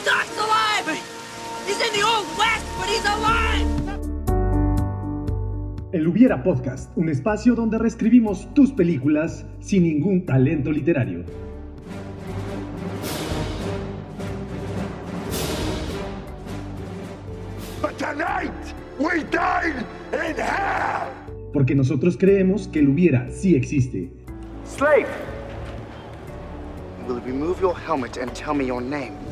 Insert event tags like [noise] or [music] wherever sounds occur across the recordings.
The Doc's alive! He's in the Old West, but he's alive! El Hubiera Podcast, un espacio donde reescribimos tus películas sin ningún talento literario. But tonight, we in hell! Porque nosotros creemos que el Hubiera sí existe. Slave! Will you remove your helmet and tell me your name?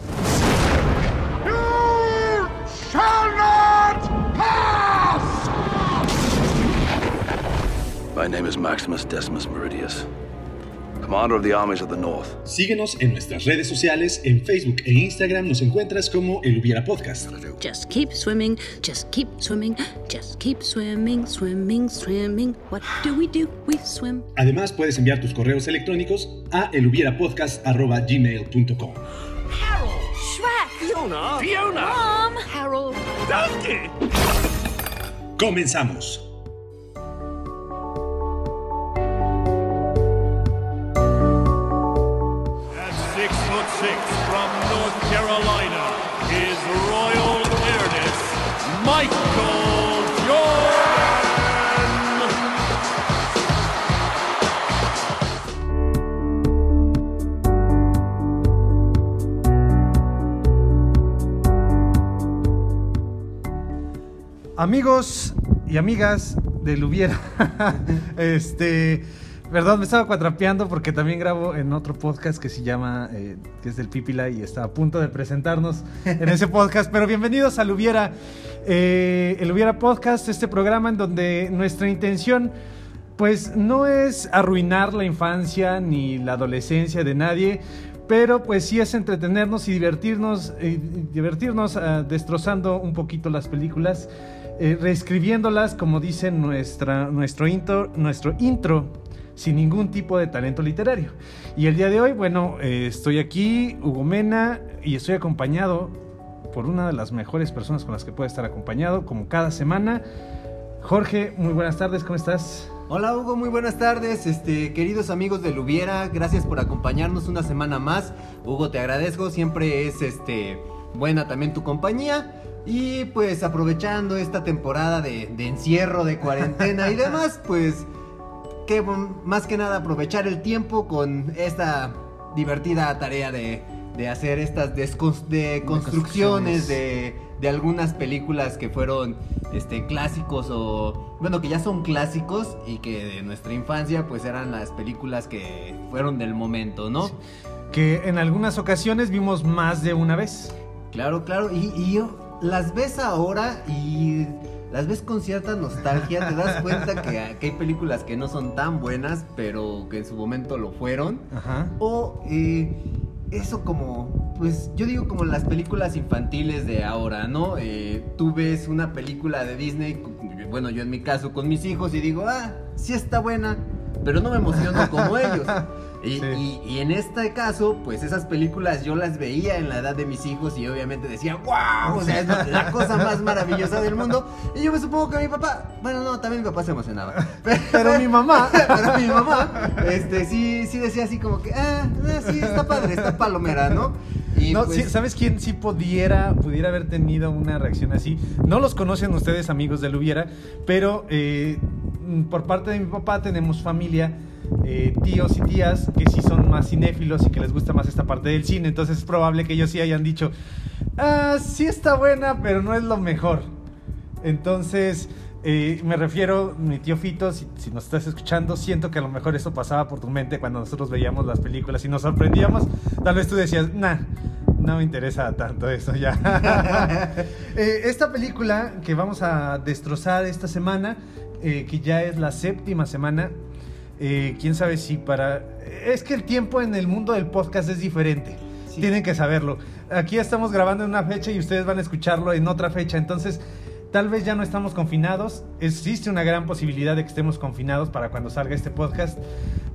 My name is Maximus Decimus Meridius, commander of the armies of the North. Síguenos en nuestras redes sociales, en Facebook e Instagram nos encuentras como El Hubiera Podcast. Just keep swimming, just keep swimming, just keep swimming, swimming, swimming. What do we do? We swim. Además puedes enviar tus correos electrónicos a elhubierapodcast.gmail.com Harold! Shrek! Fiona! Fiona! Mom! Harold! Donkey! Comenzamos. Amigos y amigas del Hubiera, [laughs] este, perdón, me estaba cuatrapeando porque también grabo en otro podcast que se llama, eh, que es del Pipila y está a punto de presentarnos en ese podcast, pero bienvenidos al Hubiera, eh, el Hubiera Podcast, este programa en donde nuestra intención pues no es arruinar la infancia ni la adolescencia de nadie, pero pues sí es entretenernos y divertirnos, eh, divertirnos ah, destrozando un poquito las películas, eh, reescribiéndolas como dice nuestra, nuestro, intro, nuestro intro, sin ningún tipo de talento literario. Y el día de hoy, bueno, eh, estoy aquí, Hugo Mena, y estoy acompañado por una de las mejores personas con las que puede estar acompañado, como cada semana. Jorge, muy buenas tardes, ¿cómo estás? Hola Hugo, muy buenas tardes, este, queridos amigos de Lubiera, gracias por acompañarnos una semana más. Hugo, te agradezco, siempre es este buena también tu compañía. Y pues aprovechando esta temporada de, de encierro, de cuarentena y demás, [laughs] pues que mm, más que nada aprovechar el tiempo con esta divertida tarea de, de hacer estas descon- de construcciones de, de algunas películas que fueron este, clásicos o bueno que ya son clásicos y que de nuestra infancia pues eran las películas que fueron del momento, ¿no? Que en algunas ocasiones vimos más de una vez. Claro, claro, y, y yo las ves ahora y las ves con cierta nostalgia, te das cuenta que, [laughs] que hay películas que no son tan buenas, pero que en su momento lo fueron. Ajá. O eh, eso como, pues yo digo como las películas infantiles de ahora, ¿no? Eh, tú ves una película de Disney, bueno, yo en mi caso con mis hijos y digo, ah, sí está buena, pero no me emociono como [laughs] ellos. Y, Sí. y- y en este caso, pues esas películas yo las veía en la edad de mis hijos y obviamente decía, wow, o sea, es la- cosa más maravillosa del mundo. Y yo me supongo que mi papá, bueno, no, también mi papá se emocionaba. [laughs] Pero mi mamá. [laughs] Pero mi mamá, este, sí, sí decía así como que, ah, ah, sí, está padre, está palomera, ¿no? Y No, pues, sí, ¿Sabes quién sí pudiera, pudiera haber tenido una reacción así? No los conocen ustedes, amigos de Lubiera, pero eh, por parte de mi papá tenemos familia, eh, tíos y tías que sí son más cinéfilos y que les gusta más esta parte del cine. Entonces es probable que ellos sí hayan dicho, ah, sí está buena, pero no es lo mejor. Entonces, eh, me refiero, mi tío Fito, si, nos estás escuchando, siento que a lo mejor eso pasaba por tu mente cuando nosotros veíamos las películas y nos sorprendíamos. Tal vez tú decías, nah, no me interesa tanto eso ya. [laughs] Eh, esta película que vamos a destrozar esta semana, que ya es la séptima semana, eh, quién sabe si para... Es que el tiempo en el mundo del podcast es diferente. Sí. Tienen que saberlo. Aquí estamos grabando en una fecha y ustedes van a escucharlo en otra fecha. Entonces, tal vez ya no estamos confinados. Existe una gran posibilidad de que estemos confinados para cuando salga este podcast.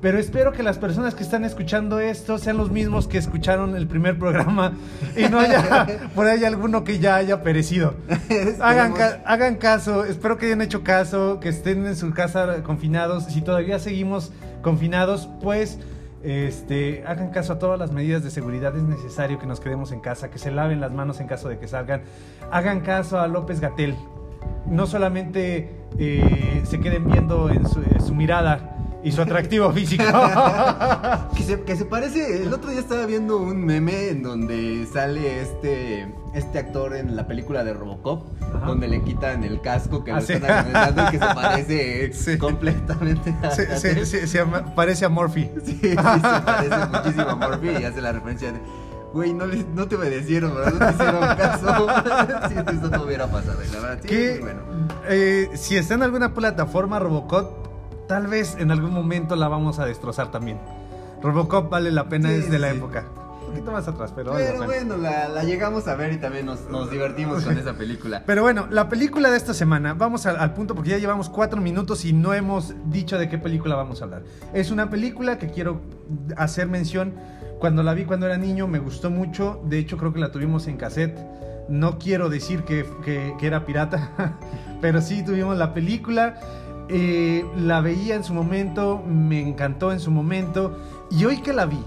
Pero espero que las personas que están escuchando esto sean los mismos que escucharon el primer programa y no haya [laughs] por ahí alguno que ya haya perecido. Hagan, ca- hagan caso, espero que hayan hecho caso, que estén en su casa confinados. Si todavía seguimos confinados, pues Este, hagan caso a todas las medidas de seguridad. Es necesario que nos quedemos en casa, que se laven las manos en caso de que salgan. Hagan caso a López Gatel. No solamente eh, se queden viendo en su, en su mirada y su atractivo físico. [laughs] Que se, que se parece, el otro día estaba viendo un meme en donde sale este este actor en la película de Robocop, Ajá. donde le quitan el casco que Ah, lo sí. están y que se parece [laughs] Sí. completamente a, Se, se- parece a Morphy. [laughs] Sí, sí, se parece muchísimo a Morphy y hace la referencia de Güey, no, les- no te obedecieron, ¿verdad? No te hicieron caso. si esto no hubiera pasado, la verdad. Sí, bueno. eh, si está en alguna plataforma Robocop, tal vez en algún momento la vamos a destrozar también. Robocop vale la pena, Sí, es de la sí. época. Un poquito más atrás, pero la Pero pena. bueno, la, la llegamos a ver y también nos, nos divertimos con [laughs] esa película. Pero bueno, la película de esta semana, vamos al, al punto porque ya llevamos cuatro minutos y no hemos dicho de qué película vamos a hablar. Es una película que quiero hacer mención. Cuando la vi cuando era niño me gustó mucho. De hecho, creo que la tuvimos en cassette. No quiero decir que, que- que era pirata, [laughs] pero sí tuvimos la película. Eh, la veía en su momento, me encantó en su momento. Y hoy que la vi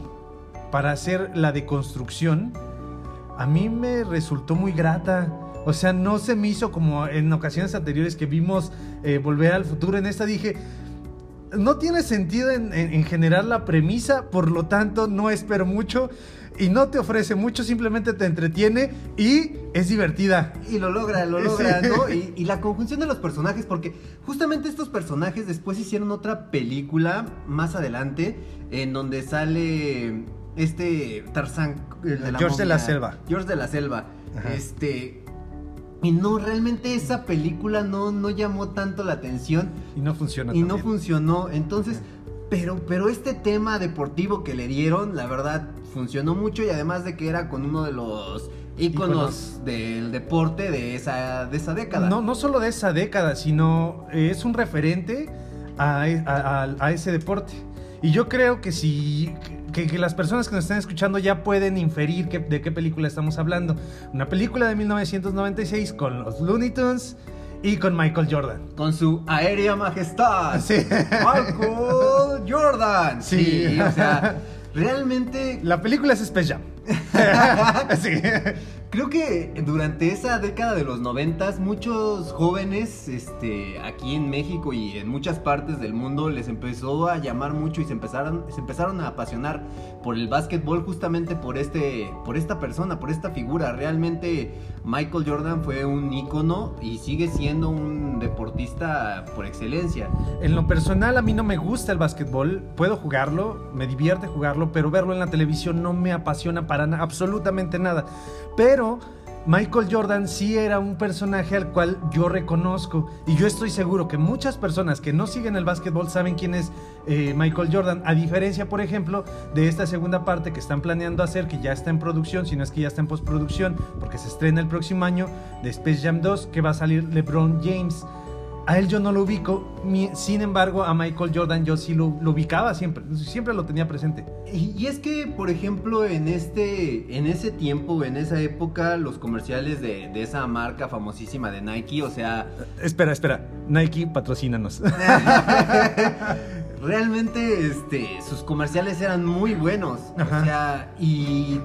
para hacer la deconstrucción, a mí me resultó muy grata. O sea, no se me hizo como en ocasiones anteriores que vimos eh, Volver al Futuro. En esta dije, no tiene sentido en, en- en generar la premisa, por lo tanto no espero mucho y no te ofrece mucho, simplemente te entretiene y es divertida. Y lo logra, lo Sí. logra, ¿no? [laughs] Y, y la conjunción de los personajes, porque justamente estos personajes después hicieron otra película más adelante, en donde sale este Tarzán, el de la George de la. Selva. George de la Selva. Ajá. Este. Y no, realmente esa película no, no llamó tanto la atención Y no funciona. y no funcionó. Entonces, pero, pero este tema deportivo que le dieron, la verdad, funcionó mucho y además de que era con uno de los íconos del deporte de esa, de esa década. No, no solo de esa década, sino eh, es un referente a, e- a- a- a ese deporte. Y yo creo que si que, que las personas que nos están escuchando ya pueden inferir que- de qué película estamos hablando. Una película de 1996 con los Looney Tunes y con Michael Jordan. Con su aérea majestad. [laughs] Sí. Michael Jordan. Sí. Sí, o sea, [laughs] realmente La película es Space Jam. [laughs] [laughs] sí. Creo que durante esa década de los noventas muchos jóvenes este, aquí en México y en muchas partes del mundo les empezó a llamar mucho y se empezaron, se empezaron a apasionar por el básquetbol justamente por, este, por esta persona, por esta figura. Realmente Michael Jordan fue un ícono y sigue siendo un deportista por excelencia. En lo personal a mí no me gusta el básquetbol, puedo jugarlo, me divierte jugarlo, pero verlo en la televisión no me apasiona para na- absolutamente nada. Pero Michael Jordan sí era un personaje al cual yo reconozco y yo estoy seguro que muchas personas que no siguen el básquetbol saben quién es eh, Michael Jordan, a diferencia, por ejemplo, de esta segunda parte que están planeando hacer, que ya está en producción, si no es que ya está en postproducción, porque se estrena el próximo año, de Space Jam 2, que va a salir LeBron James. A él yo no lo ubico, sin embargo a Michael Jordan yo sí lo, lo ubicaba siempre, siempre lo tenía presente. Y, y es que, por ejemplo, en este, en ese tiempo, en esa época, los comerciales de, de esa marca famosísima de Nike, o sea, Espera, espera, Nike patrocínanos. [laughs] [laughs] realmente, este, sus comerciales eran muy buenos, Ajá. o sea, y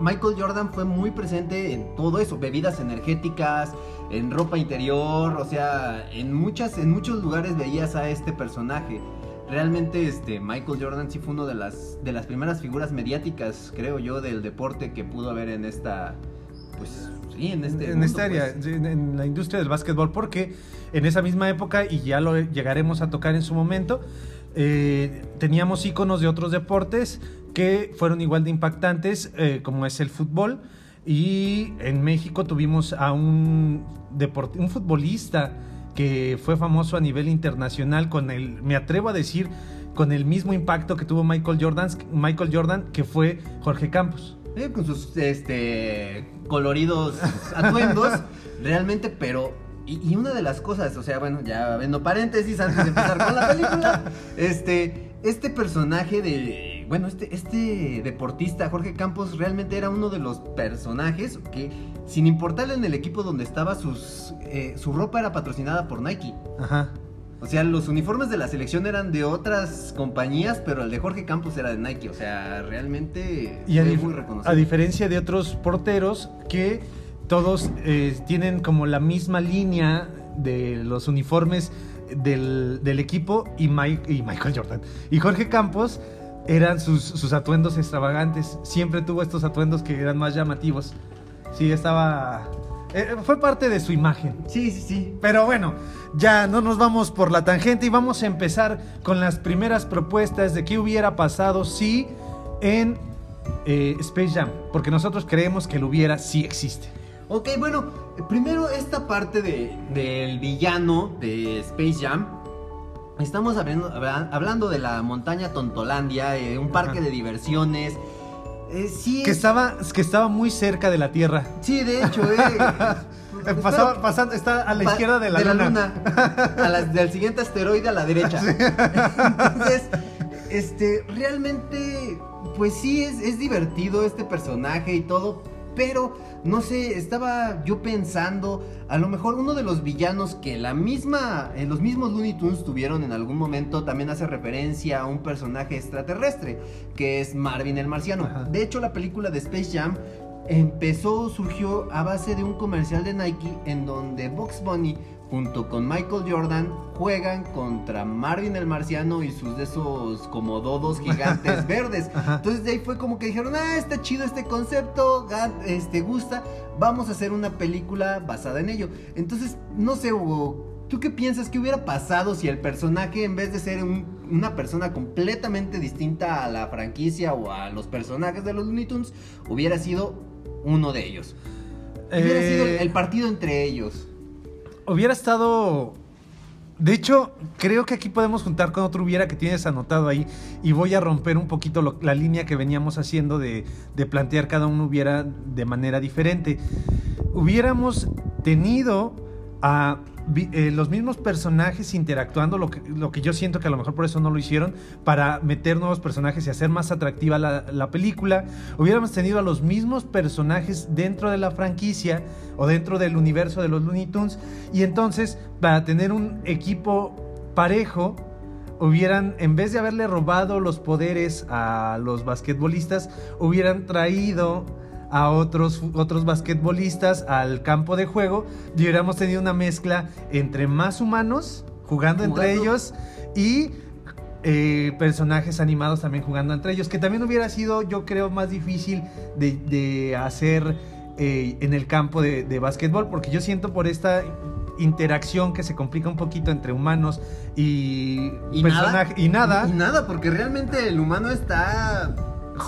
Michael Jordan fue muy presente en todo eso, bebidas energéticas, en ropa interior, o sea, en muchas, en muchos lugares veías a este personaje. Realmente este Michael Jordan sí fue una de las de las primeras figuras mediáticas, creo yo, del deporte que pudo haber en esta pues sí, en este en mundo, esta área, pues. en, en la industria del básquetbol, porque en esa misma época, y ya lo llegaremos a tocar en su momento, eh, teníamos íconos de otros deportes que fueron igual de impactantes, eh, como es el fútbol. Y en México tuvimos a un, un futbolista que fue famoso a nivel internacional con el, me atrevo a decir, con el mismo impacto que tuvo Michael Jordan, Michael Jordan que fue Jorge Campos. Eh, con sus este coloridos atuendos, [laughs] realmente, pero y, y una de las cosas, o sea, bueno, ya viendo paréntesis antes de empezar con la película, [laughs] este este personaje de bueno, este este deportista Jorge Campos realmente era uno de los personajes que sin importarle en el equipo donde estaba sus eh, su ropa era patrocinada por Nike. Ajá. O sea, los uniformes de la selección eran de otras compañías, pero el de Jorge Campos era de Nike. O sea, realmente Y a, muy reconocido. a diferencia de otros porteros que todos eh, tienen como la misma línea de los uniformes del, del equipo y, Mike, y Michael Jordan. Y Jorge Campos eran sus, sus atuendos extravagantes. Siempre tuvo estos atuendos que eran más llamativos. Sí, estaba... eh, fue parte de su imagen. Sí, sí, sí. Pero bueno, ya no nos vamos por la tangente y vamos a empezar con las primeras propuestas de qué hubiera pasado si en eh, Space Jam, porque nosotros creemos que lo hubiera sí existe. Ok, bueno, primero esta parte de, del villano de Space Jam. Estamos hablando, habla- hablando de la montaña Tontolandia, eh, un parque Ajá. de diversiones. Eh, sí, Que es- estaba, que estaba muy cerca de la Tierra. sí, de hecho, eh. [laughs] Eh, pasaba- pasando, está a la Pa- izquierda de la, luna. A la- del siguiente asteroide a la derecha. [laughs] Entonces, este, realmente, pues sí, es, es divertido este personaje y todo, pero no sé, estaba yo pensando, a lo mejor uno de los villanos que la misma, eh, los mismos Looney Tunes tuvieron en algún momento también hace referencia a un personaje extraterrestre, que es Marvin el Marciano. Ajá. De hecho, la película de Space Jam empezó, surgió a base de un comercial de Nike en donde Bugs Bunny junto con Michael Jordan juegan contra Marvin el Marciano y sus de esos como dodos gigantes [laughs] verdes. Entonces de ahí fue como que dijeron, ah, está chido este concepto, este gusta, vamos a hacer una película basada en ello. Entonces, no sé, Hugo, ¿tú qué piensas que hubiera pasado si el personaje, en vez de ser un- una persona completamente distinta a la franquicia o a los personajes de los Looney Tunes, hubiera sido uno de ellos? Hubiera Eh, sido el partido entre ellos. Hubiera estado. De hecho, creo que aquí podemos juntar con otro hubiera que tienes anotado ahí. Y voy a romper un poquito la línea que veníamos haciendo de, de plantear cada uno hubiera de manera diferente. Hubiéramos tenido a eh, los mismos personajes interactuando, lo que, lo que yo siento que a lo mejor por eso no lo hicieron, para meter nuevos personajes y hacer más atractiva la, la película. Hubiéramos tenido a los mismos personajes dentro de la franquicia o dentro del universo de los Looney Tunes. Y entonces, para tener un equipo parejo, hubieran, en vez de haberle robado los poderes a los basquetbolistas, hubieran traído a otros, otros basquetbolistas al campo de juego y hubiéramos tenido una mezcla entre más humanos jugando, entre ellos y eh, personajes animados también jugando entre ellos, que también hubiera sido, yo creo, más difícil de, de hacer eh, en el campo de, de básquetbol, porque yo siento por esta interacción que se complica un poquito entre humanos y, ¿Y personaje- nada? y nada. Y nada, porque realmente el humano está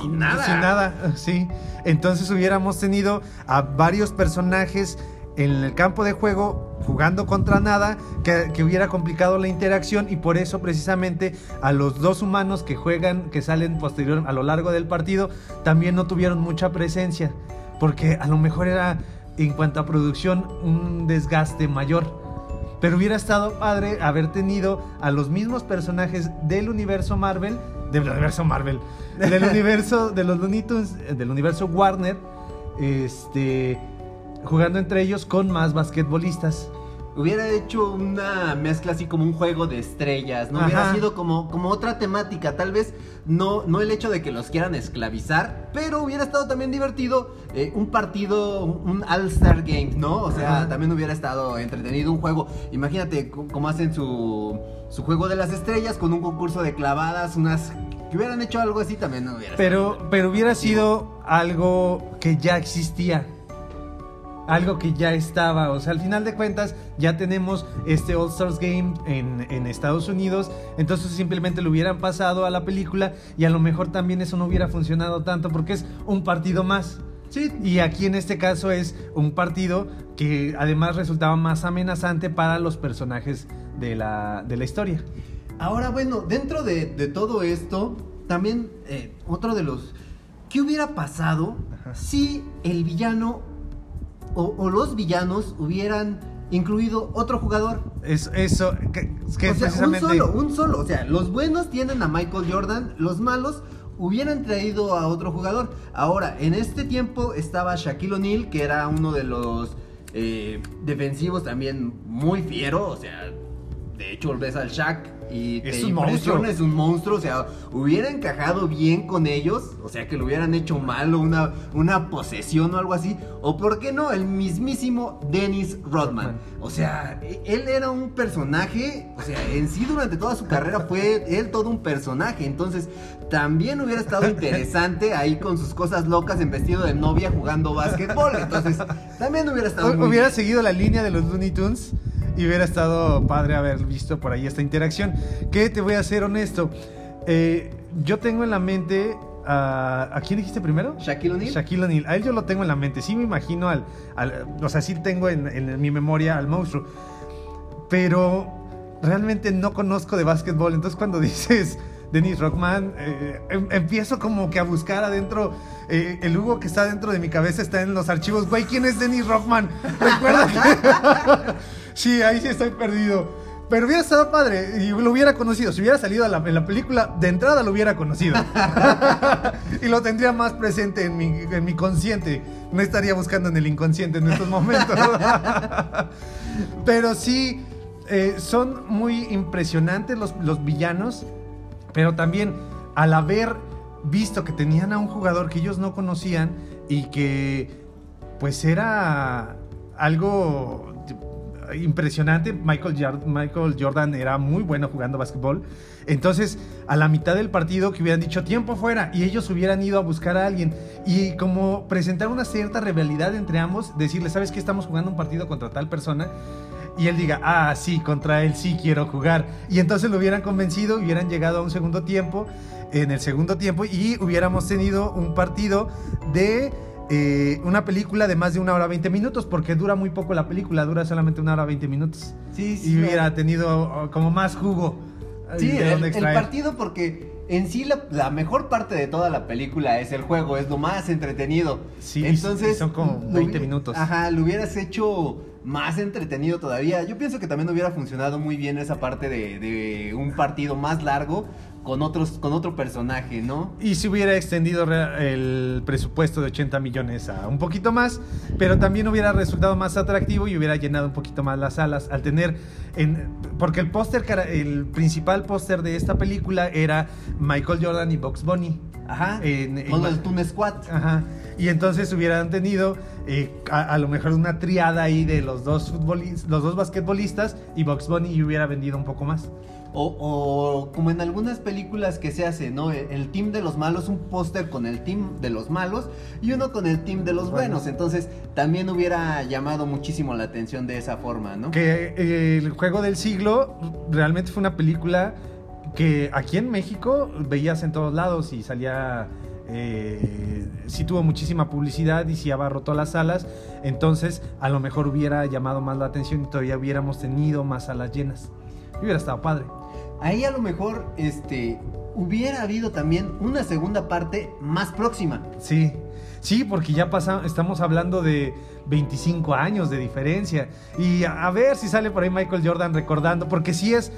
sin nada. Sin nada, sí. Entonces hubiéramos tenido a varios personajes en el campo de juego jugando contra nada que, que hubiera complicado la interacción y por eso precisamente a los dos humanos que juegan, que salen posterior a lo largo del partido, también no tuvieron mucha presencia porque a lo mejor era en cuanto a producción un desgaste mayor. Pero hubiera estado padre haber tenido a los mismos personajes del universo Marvel, del universo Marvel, del [laughs] universo de los Looney Tunes, eh, del universo Warner, este, jugando entre ellos con más basquetbolistas. Hubiera hecho una mezcla así como un juego de estrellas, ¿no? Ajá. Hubiera sido como, como otra temática, tal vez no, no el hecho de que los quieran esclavizar, pero hubiera estado también divertido eh, un partido, un All-Star Game, ¿no? O sea, Ajá. también hubiera estado entretenido un juego. Imagínate cómo hacen su, su juego de las estrellas con un concurso de clavadas, unas... Que hubieran hecho algo así también no hubiera Pero, pero hubiera sido algo que ya existía. Algo que ya estaba. O sea, al final de cuentas, ya tenemos este All Stars Game en, en Estados Unidos. Entonces simplemente lo hubieran pasado a la película. Y a lo mejor también eso no hubiera funcionado tanto. Porque es un partido más. Sí, Y aquí en este caso es un partido que además resultaba más amenazante para los personajes de la, de la historia. Ahora, bueno, dentro de, de todo esto, también eh, otro de los... ¿Qué hubiera pasado si el villano o, o los villanos hubieran incluido otro jugador? Es, eso, que, que o sea, precisamente... un solo, un solo. O sea, los buenos tienen a Michael Jordan, los malos hubieran traído a otro jugador. Ahora, en este tiempo estaba Shaquille O'Neal, que era uno de los eh, defensivos también muy fiero, o sea, de hecho ves al Shaq y te Es un monstruo. es un monstruo, o sea, hubiera encajado bien con ellos, o sea, que lo hubieran hecho mal o una, una posesión o algo así, o por qué no, el mismísimo Dennis Rodman. O sea, él era un personaje, o sea, en sí durante toda su carrera fue él todo un personaje, entonces también hubiera estado interesante ahí con sus cosas locas en vestido de novia jugando básquetbol, entonces también hubiera estado Hubiera seguido la línea de los Looney Tunes y hubiera estado padre haber visto por ahí esta interacción. Que te voy a ser honesto. eh, yo tengo en la mente a. ¿A quién dijiste primero? Shaquille O'Neal. Shaquille O'Neal. A él yo lo tengo en la mente. Sí me imagino al. al- o sea, sí tengo en, en mi memoria al monstruo. Pero realmente no conozco de básquetbol. Entonces cuando [laughs] dices Dennis Rockman, eh, em- empiezo como que a buscar adentro. eh, el Hugo que está dentro de mi cabeza está en los archivos. Güey, ¿quién es Dennis Rockman? [laughs] Recuerda que... sí, ahí sí estoy perdido. Pero hubiera estado padre y lo hubiera conocido. Si hubiera salido la- en la película, de entrada lo hubiera conocido. [laughs] y lo tendría más presente en mi, en mi consciente. No estaría buscando en el inconsciente en estos momentos. [laughs] Pero sí, eh, son muy impresionantes los, los villanos. Pero también al haber visto que tenían a un jugador que ellos no conocían y que pues era algo impresionante. Michael, Jordan era muy bueno jugando básquetbol. Entonces, a la mitad del partido que hubieran dicho tiempo fuera y ellos hubieran ido a buscar a alguien y como presentar una cierta rivalidad entre ambos, decirle, ¿sabes que estamos jugando un partido contra tal persona? Y él diga, ah, sí, contra él sí quiero jugar. Y entonces lo hubieran convencido, hubieran llegado a un segundo tiempo, en el segundo tiempo, y hubiéramos tenido un partido de eh, una película de más de una hora 20 minutos, porque dura muy poco la película, dura solamente una hora 20 minutos. Sí, sí. Y hubiera tenido oh, como más jugo. Sí, de el, partido porque en sí la, la mejor parte de toda la película es el juego, es lo más entretenido. Sí, entonces son como lo 20 hubi- minutos. Ajá, lo hubieras hecho más entretenido todavía. Yo pienso que también hubiera funcionado muy bien esa parte de, de un partido más largo con otros con otro personaje, ¿no? Y si hubiera extendido el presupuesto de 80 millones a un poquito más, pero también hubiera resultado más atractivo y hubiera llenado un poquito más las salas al tener en porque el póster el principal póster de esta película era Michael Jordan y Box Bunny. Ajá. En- en- con el Toon Squad. Ajá. Y entonces hubieran tenido eh, a, a lo mejor una triada ahí de los dos futbolistas, los dos basquetbolistas y Box Bunny y hubiera vendido un poco más. O, o como en algunas películas que se hace, ¿no? El, el team de los malos, un póster con el team de los malos y uno con el team de los buenos. Entonces también hubiera llamado muchísimo la atención de esa forma, ¿no? Que eh, el juego del siglo realmente fue una película que aquí en México veías en todos lados y salía. Eh, sí tuvo muchísima publicidad y sí abarrotó las salas. Entonces, a lo mejor hubiera llamado más la atención y todavía hubiéramos tenido más salas llenas. Y hubiera estado padre. Ahí a lo mejor, este, hubiera habido también una segunda parte más próxima. Sí, sí, porque ya pasa, estamos hablando de 25 años de diferencia. Y a, ver si sale por ahí Michael Jordan recordando, porque sí es,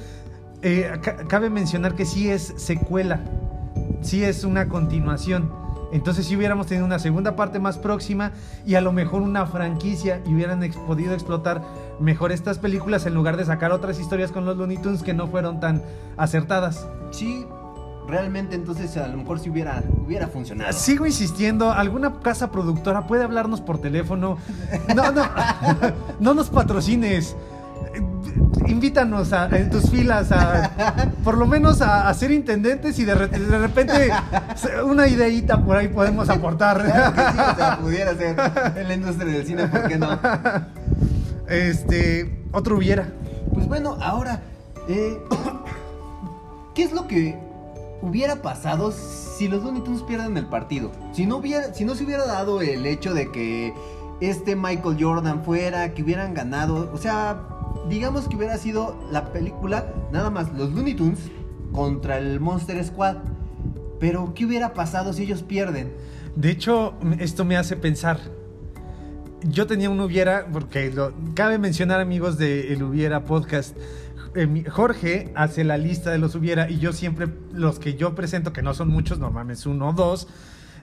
eh, ca- cabe mencionar que sí es secuela, sí es una continuación. Entonces si hubiéramos tenido una segunda parte más próxima y a lo mejor una franquicia y hubieran ex- podido explotar mejor estas películas en lugar de sacar otras historias con los Looney Tunes que no fueron tan acertadas. Sí, realmente entonces a lo mejor si hubiera, hubiera funcionado. Sigo insistiendo, alguna casa productora puede hablarnos por teléfono. No, no, [laughs] no nos patrocines. Invítanos a, en tus filas a, por lo menos a, a ser intendentes y de, re- de repente una ideita por ahí podemos aportar. Claro que sí, o sea, pudiera ser en la industria del cine, ¿por qué no? Este, otro hubiera. Pues bueno, ahora, eh, ¿qué es lo que hubiera pasado si los Looney Tunes pierden el partido? Si no, hubiera, si no se hubiera dado el hecho de que este Michael Jordan fuera, que hubieran ganado, o sea, digamos que hubiera sido la película, nada más los Looney Tunes contra el Monster Squad. Pero, ¿qué hubiera pasado si ellos pierden? De hecho, esto me hace pensar. Yo tenía un hubiera, porque lo- cabe mencionar, amigos de El Hubiera Podcast. eh, Jorge hace la lista de los hubiera y yo siempre, los que yo presento, que no son muchos, normalmente es uno o dos,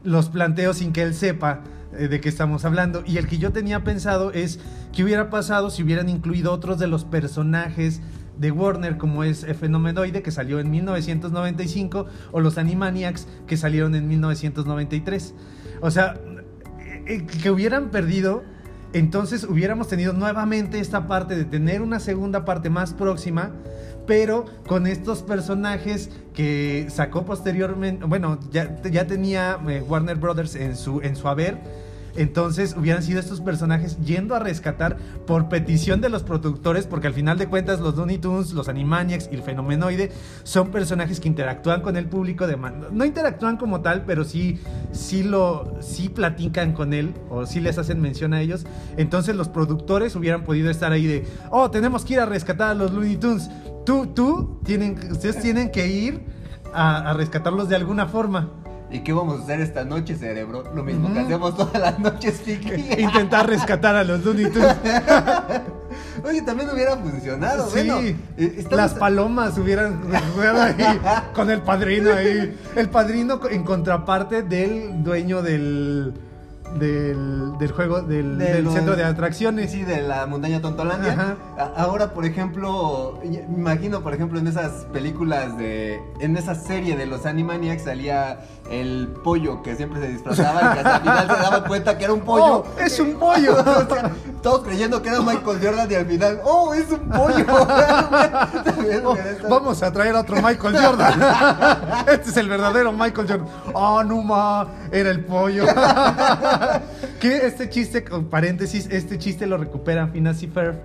los planteo sin que él sepa eh, de qué estamos hablando. Y el que yo tenía pensado es qué hubiera pasado si hubieran incluido otros de los personajes de Warner como es Fenomenoide que salió en 1995 o los Animaniacs que salieron en 1993. O sea, eh, que hubieran perdido, entonces hubiéramos tenido nuevamente esta parte de tener una segunda parte más próxima, pero con estos personajes que sacó posteriormente, bueno, ya, ya tenía eh, Warner Brothers en su, en su haber. Entonces hubieran sido estos personajes yendo a rescatar por petición de los productores, porque al final de cuentas los Looney Tunes, los Animaniacs y el Fenomenoide son personajes que interactúan con el público de man- no interactúan como tal, pero sí sí lo sí platican con él o sí les hacen mención a ellos. Entonces los productores hubieran podido estar ahí de, "Oh, tenemos que ir a rescatar a los Looney Tunes." Tú tú tienen ustedes tienen que ir a, a rescatarlos de alguna forma. ¿Y qué vamos a hacer esta noche, cerebro? Lo mismo que hacemos todas las noches, Fiki. Intentar rescatar a los Looney Tunes. [laughs] Oye, también hubiera funcionado, Sí, bueno. eh, estamos- las palomas hubieran ahí [laughs] con el padrino ahí. El padrino en contraparte del dueño del del, del juego del, de del los- centro de atracciones. Sí, de la montaña Tontolandia. Ajá. Ahora, por ejemplo, me imagino, por ejemplo, en esas películas de. En esa serie de los Animaniacs salía el pollo que siempre se disfrazaba [laughs] y que hasta el final se daba cuenta que era un pollo. ¡Oh, es un pollo! [laughs] O sea, todos creyendo que era Michael Jordan y al final, ¡oh, es un pollo! [laughs] Oh, vamos a traer a otro Michael Jordan. Este es el verdadero Michael Jordan. Oh, no ma, era el pollo. que este chiste, con paréntesis, este chiste lo recupera y Ferb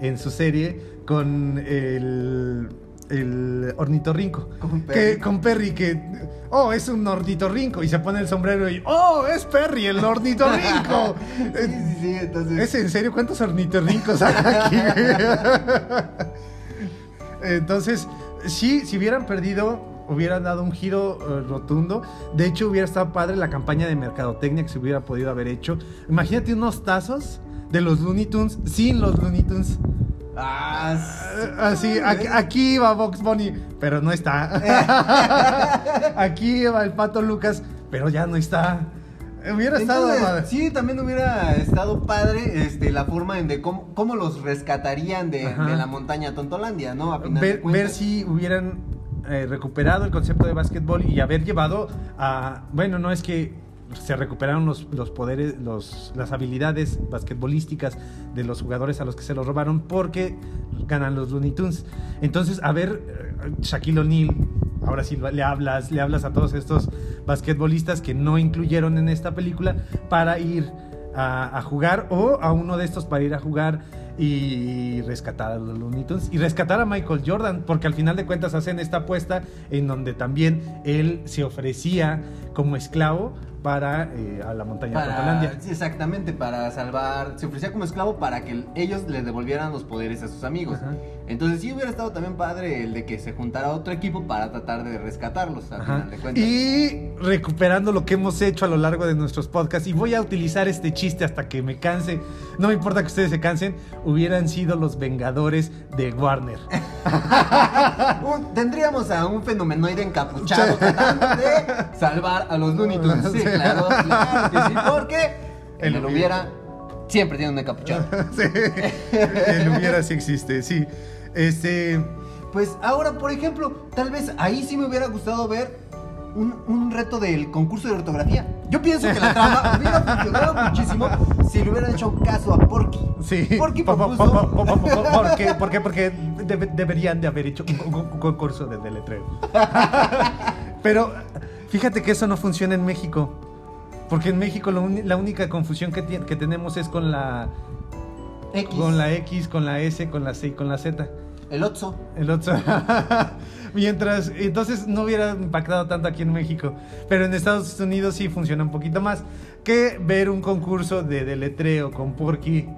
en su serie con el el ornitorrinco. Con Que, Perry. con Perry que oh, es un ornitorrinco y se pone el sombrero y oh, es Perry el ornitorrinco. [laughs] Sí, sí, sí, entonces. ¿Es en serio cuántos ornitorrincos hay aquí? [laughs] Entonces, sí, si hubieran perdido, hubieran dado un giro eh, rotundo. De hecho, hubiera estado padre la campaña de mercadotecnia que se hubiera podido haber hecho. Imagínate unos tazos de los Looney Tunes sin los Looney Tunes. Ah, Eh, Así, aquí, aquí va Box Bunny, pero no está. [laughs] aquí va el pato Lucas, pero ya no está. Hubiera estado padre. sí, también hubiera estado padre este, la forma en de cómo, cómo los rescatarían de, la montaña Tontolandia, ¿no? A ver, ver si hubieran eh, recuperado el concepto de básquetbol y haber llevado a. Bueno, no es que se recuperaron los, los poderes, los, las habilidades basquetbolísticas de los jugadores a los que se los robaron porque ganan los Looney Tunes. Entonces, a ver, eh, Shaquille O'Neal, ahora sí le hablas, le hablas a todos estos basquetbolistas que no incluyeron en esta película para ir a, a jugar o a uno de estos para ir a jugar y rescatar a los Looney Tunes y rescatar a Michael Jordan, porque al final de cuentas hacen esta apuesta en donde también él se ofrecía como esclavo para eh, a la montaña de Para, Tontolandia. sí, exactamente, para salvar, se ofrecía como esclavo para que ellos le devolvieran los poderes a sus amigos. Ajá. Entonces sí hubiera estado también padre el de que se juntara otro equipo para tratar de rescatarlos, a Ajá. final de cuentas. Y recuperando lo que hemos hecho a lo largo de nuestros podcasts, y voy a utilizar este chiste hasta que me canse, no me importa que ustedes se cansen, hubieran sido los vengadores de Warner. [laughs] Un- tendríamos a un fenomenoide encapuchado tratando de salvar a los Looney Tunes. Sí, Sí. claro, claro que sí, porque [laughs] El el, hubiera siempre tiene un encapuchado. [laughs] sí, el hubiera sí existe, sí. Este, Pues ahora, por ejemplo, tal vez ahí sí me hubiera gustado ver un, un reto del concurso de ortografía. Yo pienso que la trama [laughs] hubiera funcionado muchísimo si le hubieran hecho caso a Porky. Sí. Porky Po- po- propuso... po- po- po- po- ¿Por qué? [laughs] ¿Por qué? Porque debe- deberían de haber hecho un, un- un concurso de deletreo. [laughs] Pero fíjate que eso no funciona en México. Porque en México lo la única confusión que, que tenemos es con la, X, con la X, con la S, con la C y con la Z. el Otso. El otro. [laughs] Mientras, entonces no hubiera impactado tanto aquí en México. Pero en Estados Unidos sí funciona un poquito más que ver un concurso de deletreo con Porky.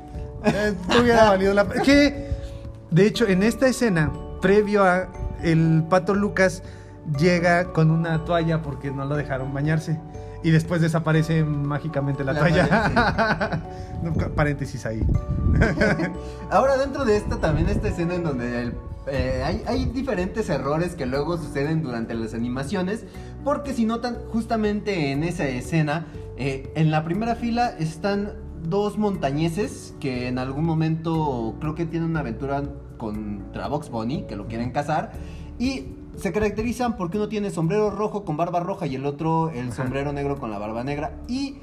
Eh, hubiera valido la pena. Que, de hecho, en esta escena, previo a el pato Lucas llega con una toalla porque no lo dejaron bañarse. Y después desaparece mágicamente la, La toalla. [laughs] Paréntesis ahí. [laughs] Ahora dentro de esta también esta escena en donde el- eh, hay, hay diferentes errores que luego suceden durante las animaciones, porque si notan justamente en esa escena, eh, en la primera fila están dos montañeses que en algún momento creo que tienen una aventura contra Box Bunny, que lo quieren cazar. Y se caracterizan porque uno tiene sombrero rojo con barba roja y el otro el sombrero negro con la barba negra. Y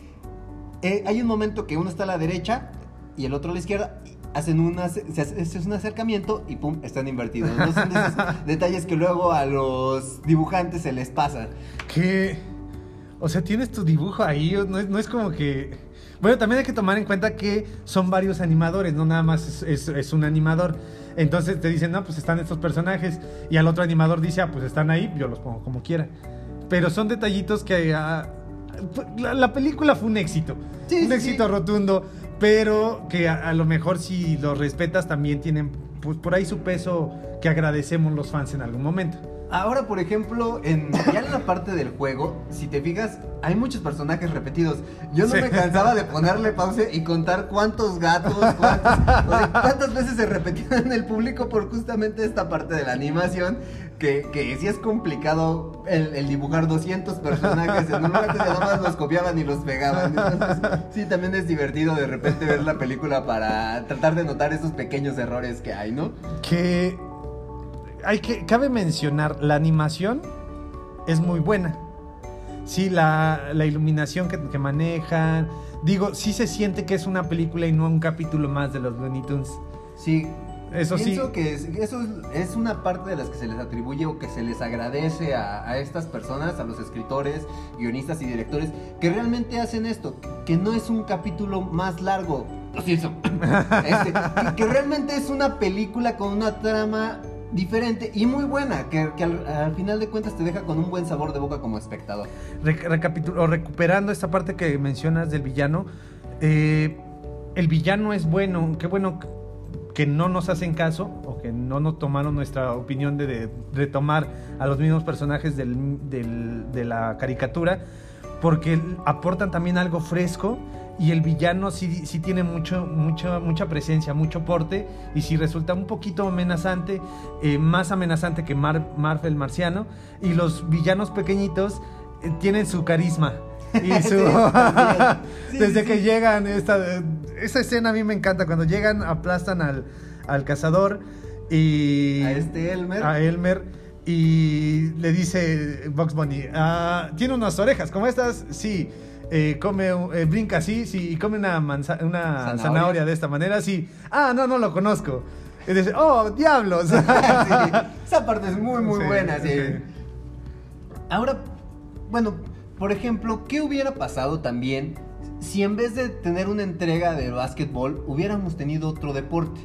eh, hay un momento que uno está a la derecha y el otro a la izquierda. y Hacen una, se hace- es un acercamiento y pum, están invertidos. No son de esos [laughs] detalles que luego a los dibujantes se les pasan. Que. O sea, tienes tu dibujo ahí. No es, no es como que. Bueno, también hay que tomar en cuenta que son varios animadores, no nada más es, es- es un animador. Entonces te dicen, no, pues están estos personajes. Y al otro animador dice, ah, pues están ahí, yo los pongo como quiera. Pero son detallitos que. ah, la, la película fue un éxito. Sí, un sí, éxito rotundo. Pero que a, a lo mejor si los respetas también tienen pues por ahí su peso que agradecemos los fans en algún momento. Ahora, por ejemplo, en, ya en la parte del juego, si te fijas, hay muchos personajes repetidos. Yo no Sí. me cansaba de ponerle pausa y contar cuántos gatos, cuántos- o sea, cuántas veces se repetían en el público por justamente esta parte de la animación. Que, que sí es complicado el, el dibujar 200 personajes en un lugar que nada más los copiaban y los pegaban. Entonces, sí, también es divertido de repente ver la película para tratar de notar esos pequeños errores que hay, ¿no? que hay que cabe mencionar la animación es muy buena sí la, la iluminación que, que manejan digo sí se siente que es una película y no un capítulo más de los Looney Tunes Sí. Eso sí. Pienso que es- eso es, es una parte de las que se les atribuye o que se les agradece a, a estas personas, a los escritores, guionistas y directores, que realmente hacen esto, que no es un capítulo más largo. Lo siento. [laughs] Este, que, que realmente es una película con una trama diferente y muy buena, que, que al, al final de cuentas te deja con un buen sabor de boca como espectador. Re- recuperando esta parte que mencionas del villano, eh, el villano es bueno, qué bueno que no nos hacen caso o que no nos tomaron nuestra opinión de retomar a los mismos personajes del- del- de la caricatura, porque aportan también algo fresco y el villano sí, sí tiene mucho, mucho, mucha presencia, mucho porte y sí resulta un poquito amenazante, eh, más amenazante que Mar Marv el marciano y los villanos pequeñitos eh, tienen su carisma. Y [laughs] su... Sí, [laughs] también. Sí, Desde que llegan, esta, esa escena a mí me encanta, cuando llegan aplastan al, al cazador y... A este Elmer. A Elmer y le dice Box Bunny, "Ah, tiene unas orejas, ¿cómo estas? Sí. Eh, come, eh, brinca así, sí, y come una, una Zanahoria. zanahoria. de esta manera, sí. Ah, no, no lo conozco. Y dice, oh, diablos. [laughs] Sí, [laughs] esa parte es muy, muy Sí, buena, sí. sí. Ahora, bueno, por ejemplo, ¿qué hubiera pasado también si en vez de tener una entrega de básquetbol hubiéramos tenido otro deporte?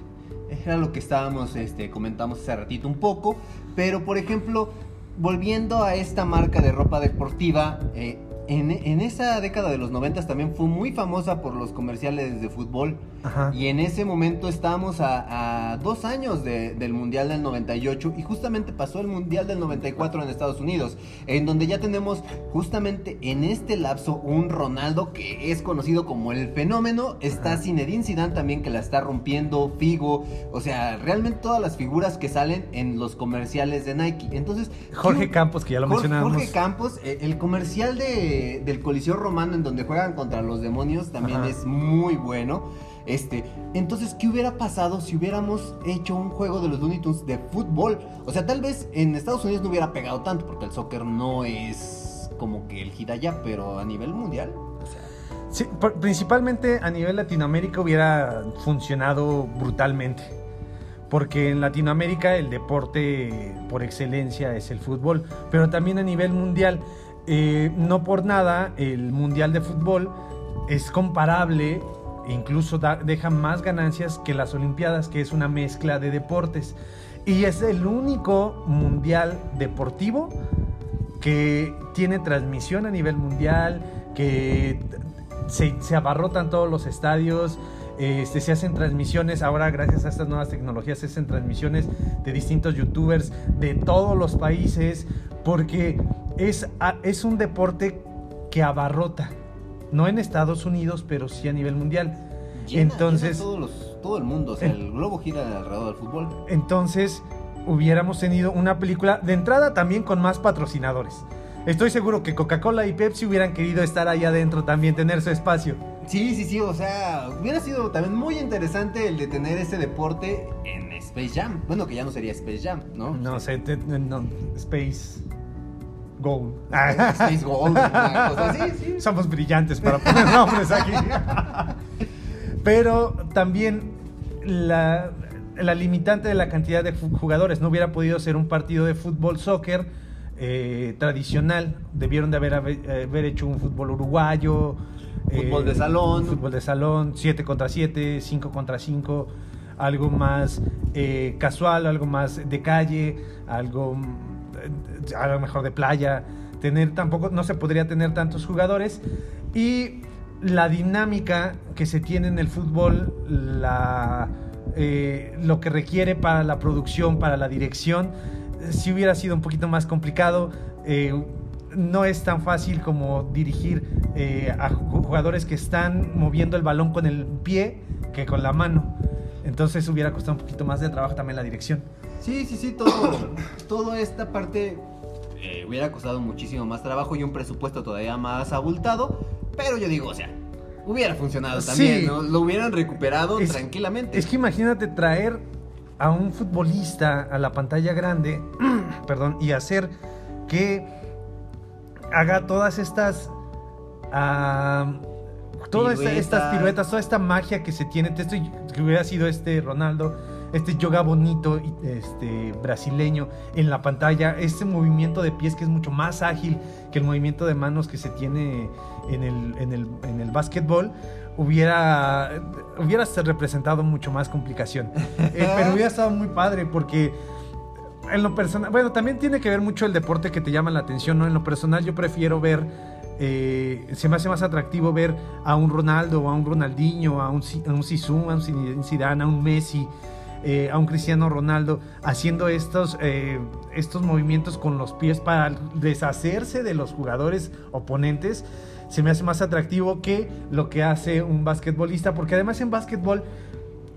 Era lo que estábamos, este, comentamos hace ratito un poco, pero por ejemplo, volviendo a esta marca de ropa deportiva, eh, en, en esa década de los 90 también fue muy famosa por los comerciales de fútbol. Ajá. Y en ese momento estábamos a, a dos años de- del Mundial del 98 y justamente pasó el Mundial del 94 en Estados Unidos, en donde ya tenemos justamente en este lapso un Ronaldo que es conocido como el fenómeno, está Zinedine Zidane también que la está rompiendo, Figo, o sea, realmente todas las figuras que salen en los comerciales de Nike. Entonces, Jorge ¿qué- Campos, que ya lo Jorge, mencionábamos. Jorge Campos, eh, el comercial de, del Coliseo Romano en donde juegan contra los demonios también Ajá. es muy bueno. Este, entonces, ¿qué hubiera pasado si hubiéramos hecho un juego de los Looney Tunes de fútbol? O sea, tal vez en Estados Unidos no hubiera pegado tanto porque el soccer no es como que el hit allá, pero a nivel mundial, o sea, Sí, principalmente a nivel Latinoamérica hubiera funcionado brutalmente. Porque en Latinoamérica el deporte por excelencia es el fútbol. Pero también a nivel mundial, no por nada, el mundial de fútbol es comparable, incluso deja más ganancias que las Olimpiadas, que es una mezcla de deportes. Y es el único mundial deportivo que tiene transmisión a nivel mundial, que se abarrotan todos los estadios, este, se hacen transmisiones, ahora gracias a estas nuevas tecnologías se hacen transmisiones de distintos youtubers de todos los países, porque es, es un deporte que abarrota, no en Estados Unidos, pero sí a nivel mundial. llena- Entonces, llena todos los- todo el mundo, o sea, en- el globo gira alrededor del fútbol. entonces hubiéramos tenido una película de entrada también con más patrocinadores. Estoy seguro que Coca-Cola y Pepsi hubieran querido estar ahí adentro también, tener su espacio. Sí, sí, sí, o sea, hubiera sido también muy interesante el de tener ese deporte en Space Jam. Bueno, que ya no sería Space Jam, ¿no? No sé, te- no, Space Gold. Space Gold, una cosa así, sí. Somos brillantes para poner nombres aquí. Pero también la, la limitante de la cantidad de fu- jugadores. No hubiera podido ser un partido de fútbol, soccer eh, tradicional. Debieron de haber, haber hecho un fútbol uruguayo. Fútbol de salón. Fútbol de salón, 7 contra 7, 5 contra 5. Algo más eh, casual, algo más de calle, algo mm, a lo mejor de playa. Tener tampoco, no se podría tener tantos jugadores. Y la dinámica que se tiene en el fútbol, la, eh, lo que requiere para la producción, para la dirección, eh, si hubiera sido un poquito más complicado. eh, no es tan fácil como dirigir eh, a ju- jugadores que están moviendo el balón con el pie que con la mano. Entonces hubiera costado un poquito más de trabajo también la dirección. Sí, sí, sí, todo, [coughs] toda esta parte eh, hubiera costado muchísimo más trabajo y un presupuesto todavía más abultado, pero yo digo, o sea, hubiera funcionado también, Sí. ¿no? Lo hubieran recuperado Es- tranquilamente. Es que imagínate traer a un futbolista a la pantalla grande, [clears throat] perdón, y hacer que haga todas estas, todas esta- estas Piruetas. toda esta magia que se tiene, esto que hubiera sido este Ronaldo, este yoga bonito, este brasileño en la pantalla, este movimiento de pies que es mucho más ágil que el movimiento de manos que se tiene en el, en el, en el básquetbol, hubiera, hubiera se- representado mucho más complicación. Eh, pero hubiera estado muy padre porque en lo personal, bueno, también tiene que ver mucho el deporte que te llama la atención, ¿no? En lo personal yo prefiero ver, eh, se me hace más atractivo ver a un Ronaldo, a un Ronaldinho, a un, a un Zizou, a un Zidane, a un Messi, eh, a un Cristiano Ronaldo, haciendo estos, eh, estos movimientos con los pies para deshacerse de los jugadores oponentes. Se me hace más atractivo que lo que hace un basquetbolista, porque además en básquetbol,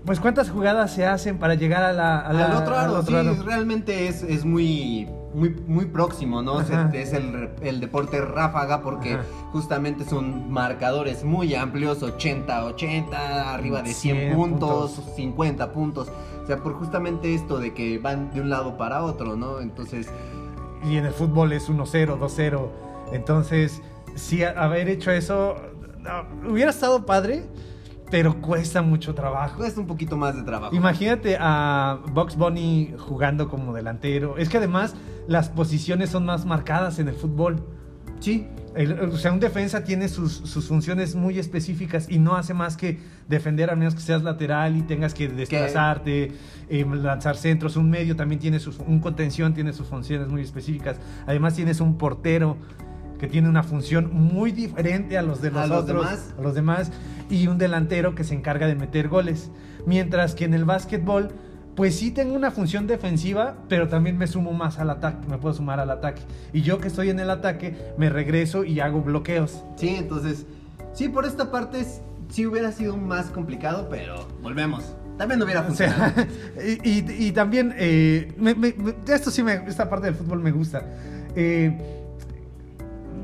pues cuántas jugadas se hacen para llegar a la, a la- Al otro al lado, otro sí, realmente es, es muy, muy, muy próximo, ¿no? Ajá. es el, el deporte ráfaga porque Ajá. justamente son marcadores muy amplios, 80, 80, arriba de 100, 100 puntos, puntos. 50 puntos. O sea, por justamente esto de que van de un lado para otro, ¿no? Entonces, y en el fútbol es 1-0, 2-0. Entonces, si a- haber hecho eso no, hubiera estado padre, pero cuesta mucho trabajo. cuesta un poquito más de trabajo. Imagínate a Bugs Bunny jugando como delantero. Es que además las posiciones son más marcadas en el fútbol. Sí, El- o sea, un defensa tiene sus, sus funciones muy específicas y no hace más que defender a menos que seas lateral y tengas que desplazarte, eh, lanzar centros. Un medio también tiene sus, un contención tiene sus funciones muy específicas. Además tienes un portero que tiene una función muy diferente a los de los, A los demás. a los demás, y un delantero que se encarga de meter goles. Mientras que en el básquetbol, pues sí tengo una función defensiva, pero también me sumo más al ataque, me puedo sumar al ataque. Y yo que estoy en el ataque, me regreso y hago bloqueos. sí, entonces, sí, por esta parte sí hubiera sido más complicado, pero volvemos. También hubiera O funcionado. sea, [laughs] y, y- y también, eh, me- me- me- esto sí, me, esta parte del fútbol me gusta. Eh,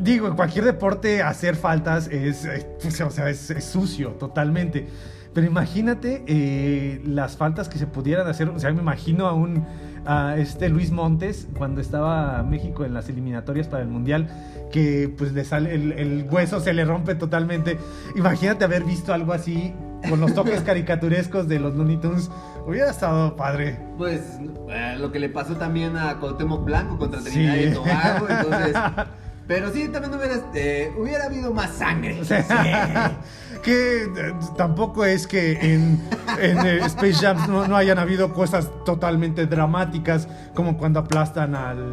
digo, en cualquier deporte hacer faltas es, eh, o sea, es, es sucio totalmente. Pero imagínate eh, las faltas que se pudieran hacer. O sea, me imagino a un a este Luis Montes cuando estaba México en las eliminatorias para el Mundial que pues le sale el, el hueso se le rompe totalmente. Imagínate haber visto algo así con los toques [laughs] caricaturescos de los Looney Tunes. Hubiera estado padre. Pues eh, lo que le pasó también a Cuauhtémoc Blanco contra Trinidad Sí. y Tobago, entonces... [laughs] Pero sí, también hubiera, eh, hubiera habido más sangre. [laughs] O sea, que eh, tampoco es que en, en, eh, Space Jam no, no hayan habido cosas totalmente dramáticas como cuando aplastan al,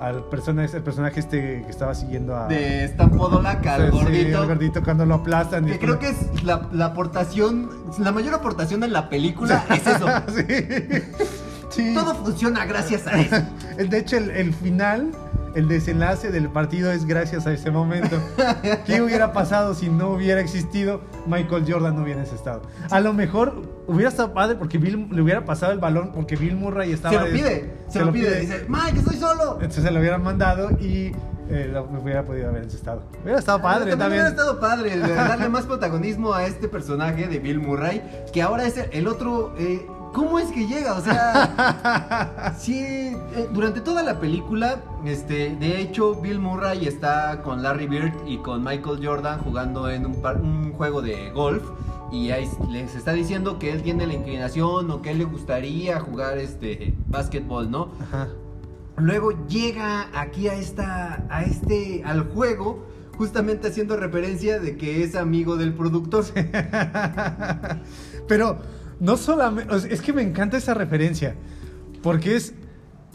al personaje, el personaje este que estaba siguiendo a... De Stampodolaca, al Sí, gordito. al gordito cuando lo aplastan. Que creo que es la, la aportación, la mayor aportación en la película es eso. sí. [laughs] Sí. Todo funciona gracias a eso. De hecho, el, el final, el desenlace del partido es gracias a ese momento. [laughs] ¿Qué hubiera pasado si no hubiera existido Michael Jordan no hubiera estado? A lo mejor hubiera estado padre porque Bill le hubiera pasado el balón porque Bill Murray estaba... Se lo pide, se, lo pide. Dice, Mike, estoy solo. Entonces se lo hubieran mandado y eh, lo- me hubiera podido haber estado. Hubiera estado padre También también. hubiera estado padre darle más protagonismo a este personaje de Bill Murray, que ahora es el, el otro. eh, ¿Cómo es que llega? O sea, [laughs] sí, eh, durante toda la película, este, de hecho, Bill Murray está con Larry Bird y con Michael Jordan jugando en un, par- un juego de golf. Y ahí les está diciendo que él tiene la inclinación o que él le gustaría jugar este básquetbol, ¿no? Ajá. Luego llega aquí a esta, a este, al juego, justamente haciendo referencia de que es amigo del productor. [laughs] Pero no solamente, es que me encanta esa referencia, porque es,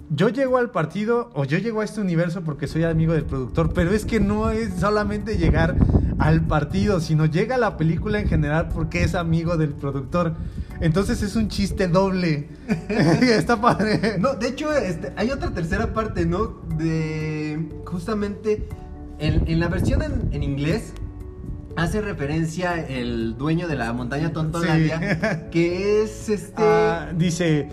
yo llego al partido o yo llego a este universo porque soy amigo del productor, pero es que no es solamente llegar al partido, sino llega a la película en general porque es amigo del productor. Entonces es un chiste doble. [laughs] [laughs] Está padre. No, de hecho, este, hay otra tercera parte, ¿no? De justamente en, en la versión en, en inglés hace referencia el dueño de la montaña Tontolandia, [laughs] que es este. Ah, dice,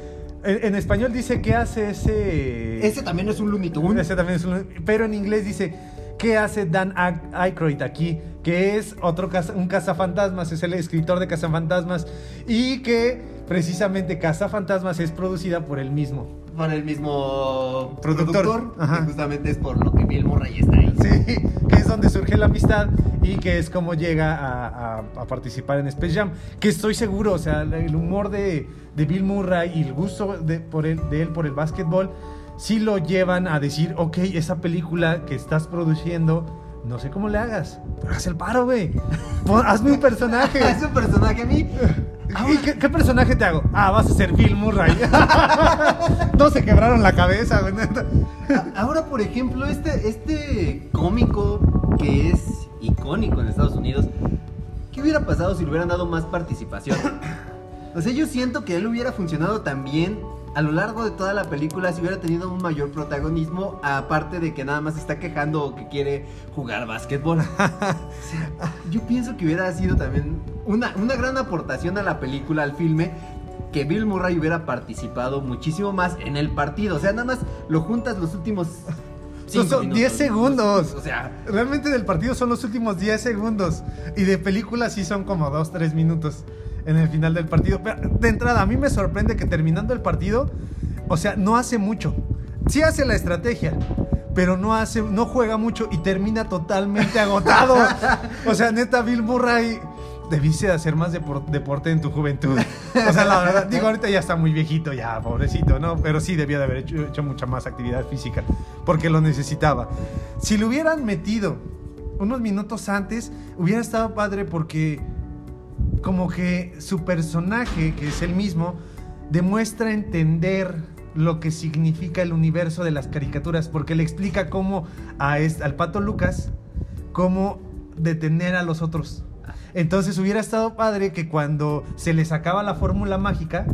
en, en español dice que hace ese... ese también es un Tunes. Ese también es un- pero en inglés dice, ¿qué hace Dan Aykroyd aquí? Que es otro caza- un cazafantasmas, es el escritor de Cazafantasmas y que precisamente Cazafantasmas es producida por él mismo. Por el mismo Productor. productor, Ajá. que justamente es por lo que Bill Murray está ahí. Sí, que es donde surge la amistad y que es como llega a, a- a participar en Space Jam. Que estoy seguro, o sea, el humor de, de Bill Murray y el gusto de, por él, de él por el básquetbol, sí lo llevan a decir, ok, esa película que estás produciendo, no sé cómo le hagas, pero haz el paro, güey. Hazme un personaje. [laughs] es un personaje a mí. ¿Y qué, qué personaje te hago? Ah, vas a ser Bill Murray. [laughs] no se quebraron la cabeza, güey. Ahora, por ejemplo, este, este cómico que es icónico en Estados Unidos, ¿qué hubiera pasado si le hubieran dado más participación? O sea, yo siento que él hubiera funcionado también a lo largo de toda la película si hubiera tenido un mayor protagonismo, aparte de que nada más está quejando o que quiere jugar básquetbol. [laughs] O sea, yo pienso que hubiera sido también una, una gran aportación a la película, al filme, que Bill Murray hubiera participado muchísimo más en el partido. O sea, nada más lo juntas los últimos. Son- [laughs] cinco son minutos. 10 segundos. O sea, Realmente del partido son los últimos 10 segundos. Y de película sí son como 2, 3 minutos en el final del partido. Pero de entrada, a mí me sorprende que terminando el partido, o sea, no hace mucho. Sí hace la estrategia, pero no hace, no juega mucho y termina totalmente agotado. [laughs] o sea, neta, Bill Murray. Debiste de hacer más depor- deporte en tu juventud. O sea, la verdad, digo, ahorita ya está muy viejito, ya, pobrecito, ¿no? Pero sí debía de haber hecho, hecho mucha más actividad física, porque lo necesitaba. Si lo hubieran metido unos minutos antes, hubiera estado padre porque como que su personaje, que es el mismo, demuestra entender lo que significa el universo de las caricaturas, porque le explica cómo a al pato Lucas, cómo detener a los otros. Entonces hubiera estado padre que cuando se les acaba la fórmula mágica,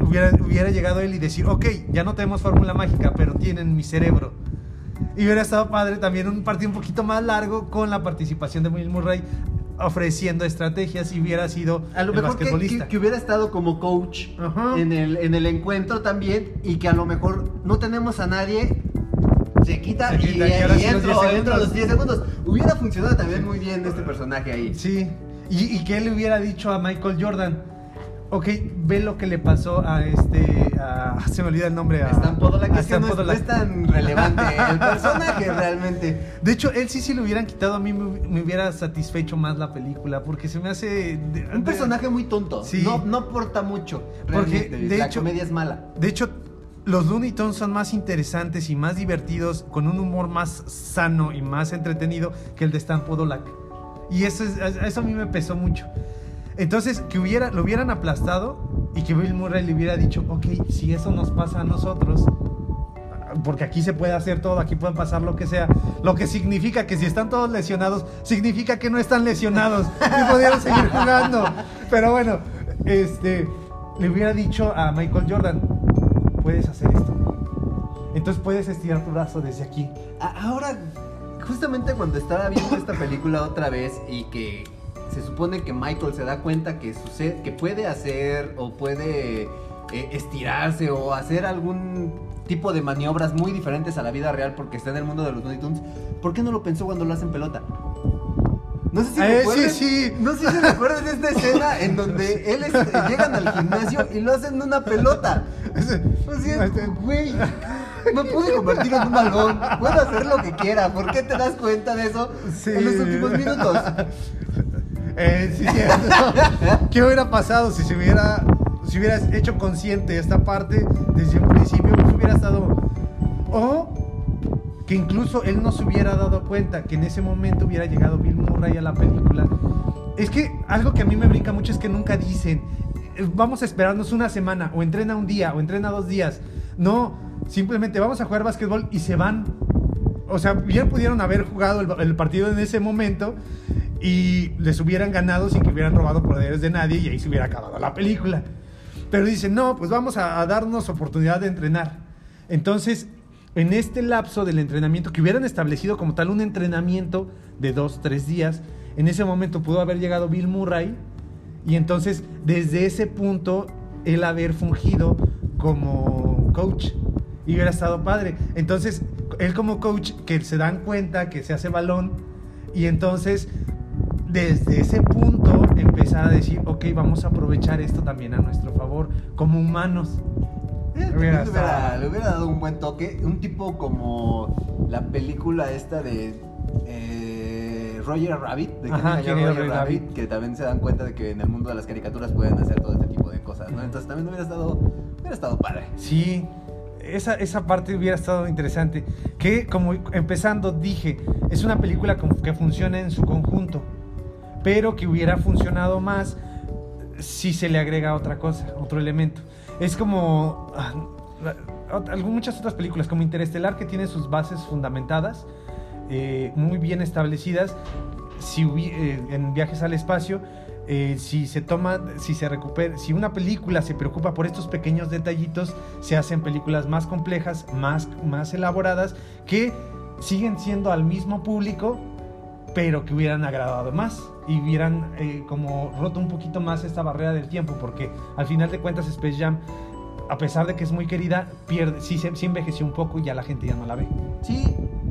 hubiera, hubiera llegado él y decir, ok, ya no tenemos fórmula mágica, pero tienen mi cerebro. Y hubiera estado padre también un partido un poquito más largo con la participación de Bill Murray ofreciendo estrategias y hubiera sido a lo el mejor que, basquetbolista. que- que hubiera estado como coach Ajá. en, el, en el encuentro también y que a lo mejor no tenemos a nadie. Se quita, Se y, quita, y y sí los entro, 10 entro a los segundos. 10 segundos. Hubiera funcionado también muy bien este personaje ahí. Sí. Y, y que él le hubiera dicho a Michael Jordan, ok, ve lo que le pasó a este, a- [laughs] se me olvida el nombre. A, Stan Podolak, es que no, es, no Podolak. es tan relevante [laughs] el personaje realmente. De hecho, él sí, si lo hubieran quitado, a mí me, hubiera satisfecho más la película, porque se me hace... de- Un de- personaje muy tonto. Sí. No, no aporta mucho. Porque, de la hecho- comedia es mala. De hecho, los Looney Tunes son más interesantes y más divertidos, con un humor más sano y más entretenido que el de Stan Podolak. Y eso, es, eso a mí me pesó mucho. Entonces, que hubiera, lo hubieran aplastado y que Bill Murray le hubiera dicho, ok, si eso nos pasa a nosotros, porque aquí se puede hacer todo, aquí puede pasar lo que sea, lo que significa que si están todos lesionados, significa que no están lesionados y pudieran seguir jugando. Pero bueno, este, le hubiera dicho a Michael Jordan, puedes hacer esto. Entonces puedes estirar tu brazo desde aquí. Ahora, justamente cuando estaba viendo esta película otra vez y que se supone que Michael se da cuenta que sucede, que puede hacer o puede eh, estirarse o hacer algún tipo de maniobras muy diferentes a la vida real porque está en el mundo de los Looney Tunes, ¿por qué no lo pensó cuando lo hacen pelota? No sé si Eh, recuerden- sí, sí. No sé si esta escena en donde él llegan al gimnasio y lo hacen una pelota. O sea, güey, me pude convertir en un balón, puedo hacer lo que quiera. ¿Por qué te das cuenta de eso Sí. en los últimos minutos? Eh, sí, cierto. [laughs] ¿Qué hubiera pasado si se hubiera, si hubieras hecho consciente esta parte desde un principio? Pues hubiera estado. O que incluso él no se hubiera dado cuenta que en ese momento hubiera llegado Bill Murray a la película. Es que algo que a mí me brinca mucho es que nunca dicen, eh, vamos a esperarnos una semana, o entrena un día, o entrena dos días. No, simplemente vamos a jugar básquetbol y se van. O sea, bien pudieron haber jugado el, el partido en ese momento y les hubieran ganado sin que hubieran robado poderes de nadie y ahí se hubiera acabado la película. Pero dicen, no, pues vamos a, a darnos oportunidad de entrenar. Entonces, en este lapso del entrenamiento, que hubieran establecido como tal un entrenamiento de dos, tres días, en ese momento pudo haber llegado Bill Murray y entonces desde ese punto él haber fungido como coach y hubiera estado padre. Entonces, él como coach que se dan cuenta que se hace balón y entonces desde ese punto empezar a decir, ok, vamos a aprovechar esto también a nuestro favor como humanos. Eh, también Hubiera le, hubiera, estado- le hubiera dado un buen toque. Un tipo como la película esta de eh, Roger Rabbit, de Ajá, Quién engañó a ¿Quién era Roger Rabbit, Rabbit? que también se dan cuenta de que en el mundo de las caricaturas pueden hacer todo este tipo de cosas, ¿no? Entonces también hubiera estado, hubiera estado padre. Sí, esa, esa parte hubiera estado interesante. Que como empezando dije, es una película que funciona en su conjunto, pero que hubiera funcionado más si se le agrega otra cosa, otro elemento. Es como ah, muchas otras películas, como Interestelar, que tiene sus bases fundamentadas, eh, muy bien establecidas. Si eh, en viajes al espacio, eh, si se toma, si se recupera, si una película se preocupa por estos pequeños detallitos, se hacen películas más complejas, más, más elaboradas, que siguen siendo al mismo público, pero que hubieran agradado más y hubieran eh, como roto un poquito más esta barrera del tiempo, porque al final de cuentas Space Jam, a pesar de que es muy querida, pierde, sí, se- sí envejeció un poco y ya la gente ya no la ve. Sí,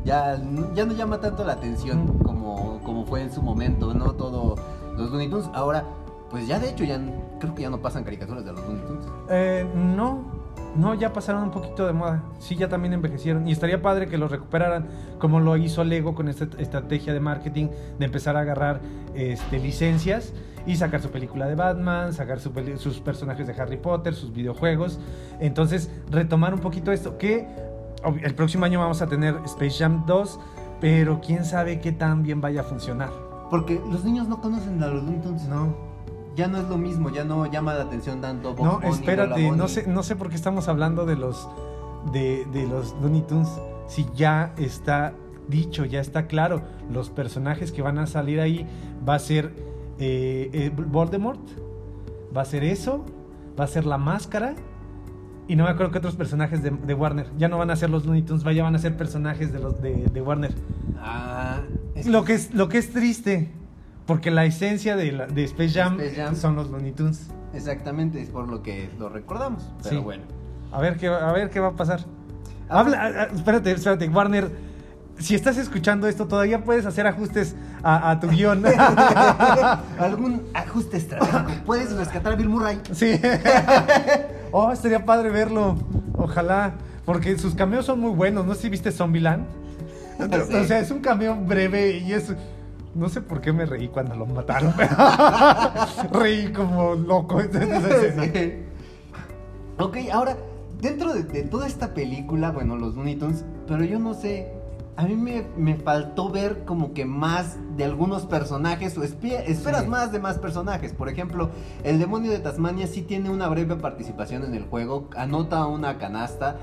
ya, no- ya no llama tanto la atención Mm. como, como fue en su momento, ¿no? Todo los Looney Tunes. Ahora, pues ya de hecho, ya creo que ya no pasan caricaturas de los Looney Tunes. Eh, no, no, ya pasaron un poquito de moda. Sí, ya también envejecieron. Y estaría padre que los recuperaran, como lo hizo Lego con esta estrategia de marketing de empezar a agarrar este, licencias y sacar su película de Batman, sacar su sus personajes de Harry Potter, sus videojuegos. Entonces, retomar un poquito esto. Que el próximo año vamos a tener Space Jam 2, pero quién sabe qué tan bien vaya a funcionar. Porque los niños no conocen a los Looney Tunes. No. Ya no es lo mismo, ya no llama la atención tanto. No, espérate, no sé, no sé por qué estamos hablando de los de, de los Looney Tunes. Si ya está dicho, ya está claro, los personajes que van a salir ahí va a ser eh, eh, Voldemort, va a ser eso, va a ser la máscara. Y no me acuerdo qué otros personajes de, de Warner. Ya no van a ser los Looney Tunes, ya van a ser personajes de los de, de Warner. Ah, es Lo que es, lo que es triste, porque la esencia de, la- de Space Jam, Space Jam. son los Looney Tunes. Exactamente, es por lo que lo recordamos. Pero Sí. bueno. A ver qué, a ver qué va a pasar. Habla, a- a- espérate, espérate, Warner. Si estás escuchando esto, todavía puedes hacer ajustes a, a tu guion. [laughs] [laughs] ¿Algún ajuste estratégico? ¿Puedes rescatar a Bill Murray? sí. [laughs] oh, estaría padre verlo. Ojalá. Porque sus cameos son muy buenos. No sé si viste Zombieland. Sí. O sea, es un cameo breve y es. No sé por qué me reí cuando lo mataron. [laughs] reí como loco. [laughs] Sí. Ok, ahora, dentro de, de toda esta película, bueno, los Looney Tunes, pero yo no sé, a mí me, me faltó ver como que más de algunos personajes o esperas Sí. más de más personajes. Por ejemplo, el demonio de Tasmania sí tiene una breve participación en el juego, anota una canasta,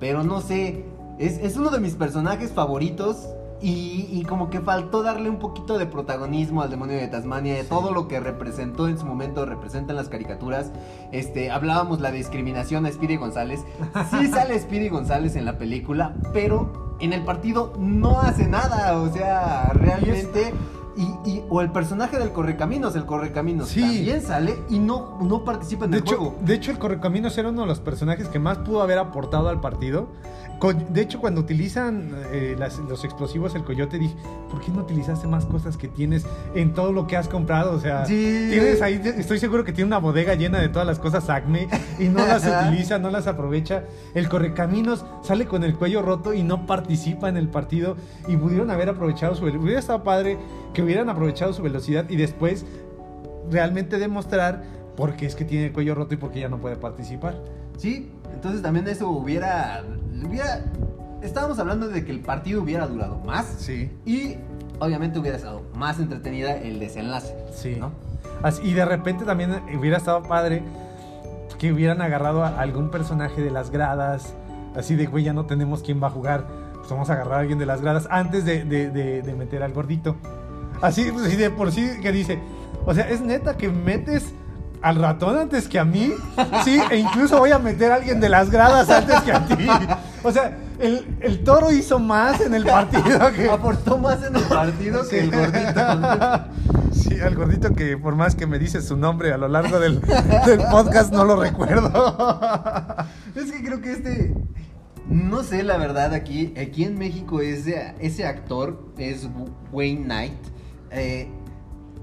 pero no sé, es, es uno de mis personajes favoritos. Y, y como que faltó darle un poquito de protagonismo al demonio de Tasmania, de todo lo que representó en su momento, representa en las caricaturas. Este, hablábamos la discriminación a Speedy González. Sí [laughs] sale Speedy González en la película, pero en el partido no hace nada. O sea, realmente Y, y- o el personaje del Correcaminos, el Correcaminos Sí. también sale y no, no participa en De el hecho, juego. de hecho, el Correcaminos era uno de los personajes que más pudo haber aportado al partido. Con- de hecho, cuando utilizan eh, las- los explosivos, el coyote, dije, ¿por qué no utilizaste más cosas que tienes en todo lo que has comprado? O sea, Sí. tienes ahí, estoy seguro que tiene una bodega llena de todas las cosas Acme y no las [laughs] utiliza, no las aprovecha. El Correcaminos sale con el cuello roto y no participa en el partido y pudieron haber aprovechado su... Hubiera estado padre que hubieran aprovechado su velocidad y después realmente demostrar por qué es que tiene el cuello roto y por qué ya no puede participar. Sí, entonces también eso hubiera, hubiera... Estábamos hablando de que el partido hubiera durado más Sí, y obviamente hubiera estado más entretenida el desenlace. sí. ¿no? Así- y de repente también hubiera estado padre que hubieran agarrado a algún personaje de las gradas, así de, güey, ya no tenemos quién va a jugar, pues vamos a agarrar a alguien de las gradas antes de, de- de- de meter al gordito. Así, pues, sí, de por sí que dice, o sea, es neta que metes al ratón antes que a mí, sí, e incluso voy a meter a alguien de las gradas antes que a ti. O sea, el, el toro hizo más en el partido que... Aportó más en el partido que el gordito. Sí, al gordito que por más que me dices su nombre a lo largo del, del podcast no lo recuerdo. Es que creo que este. No sé, la verdad, aquí, aquí en México ese, ese actor es Wayne Knight. Eh,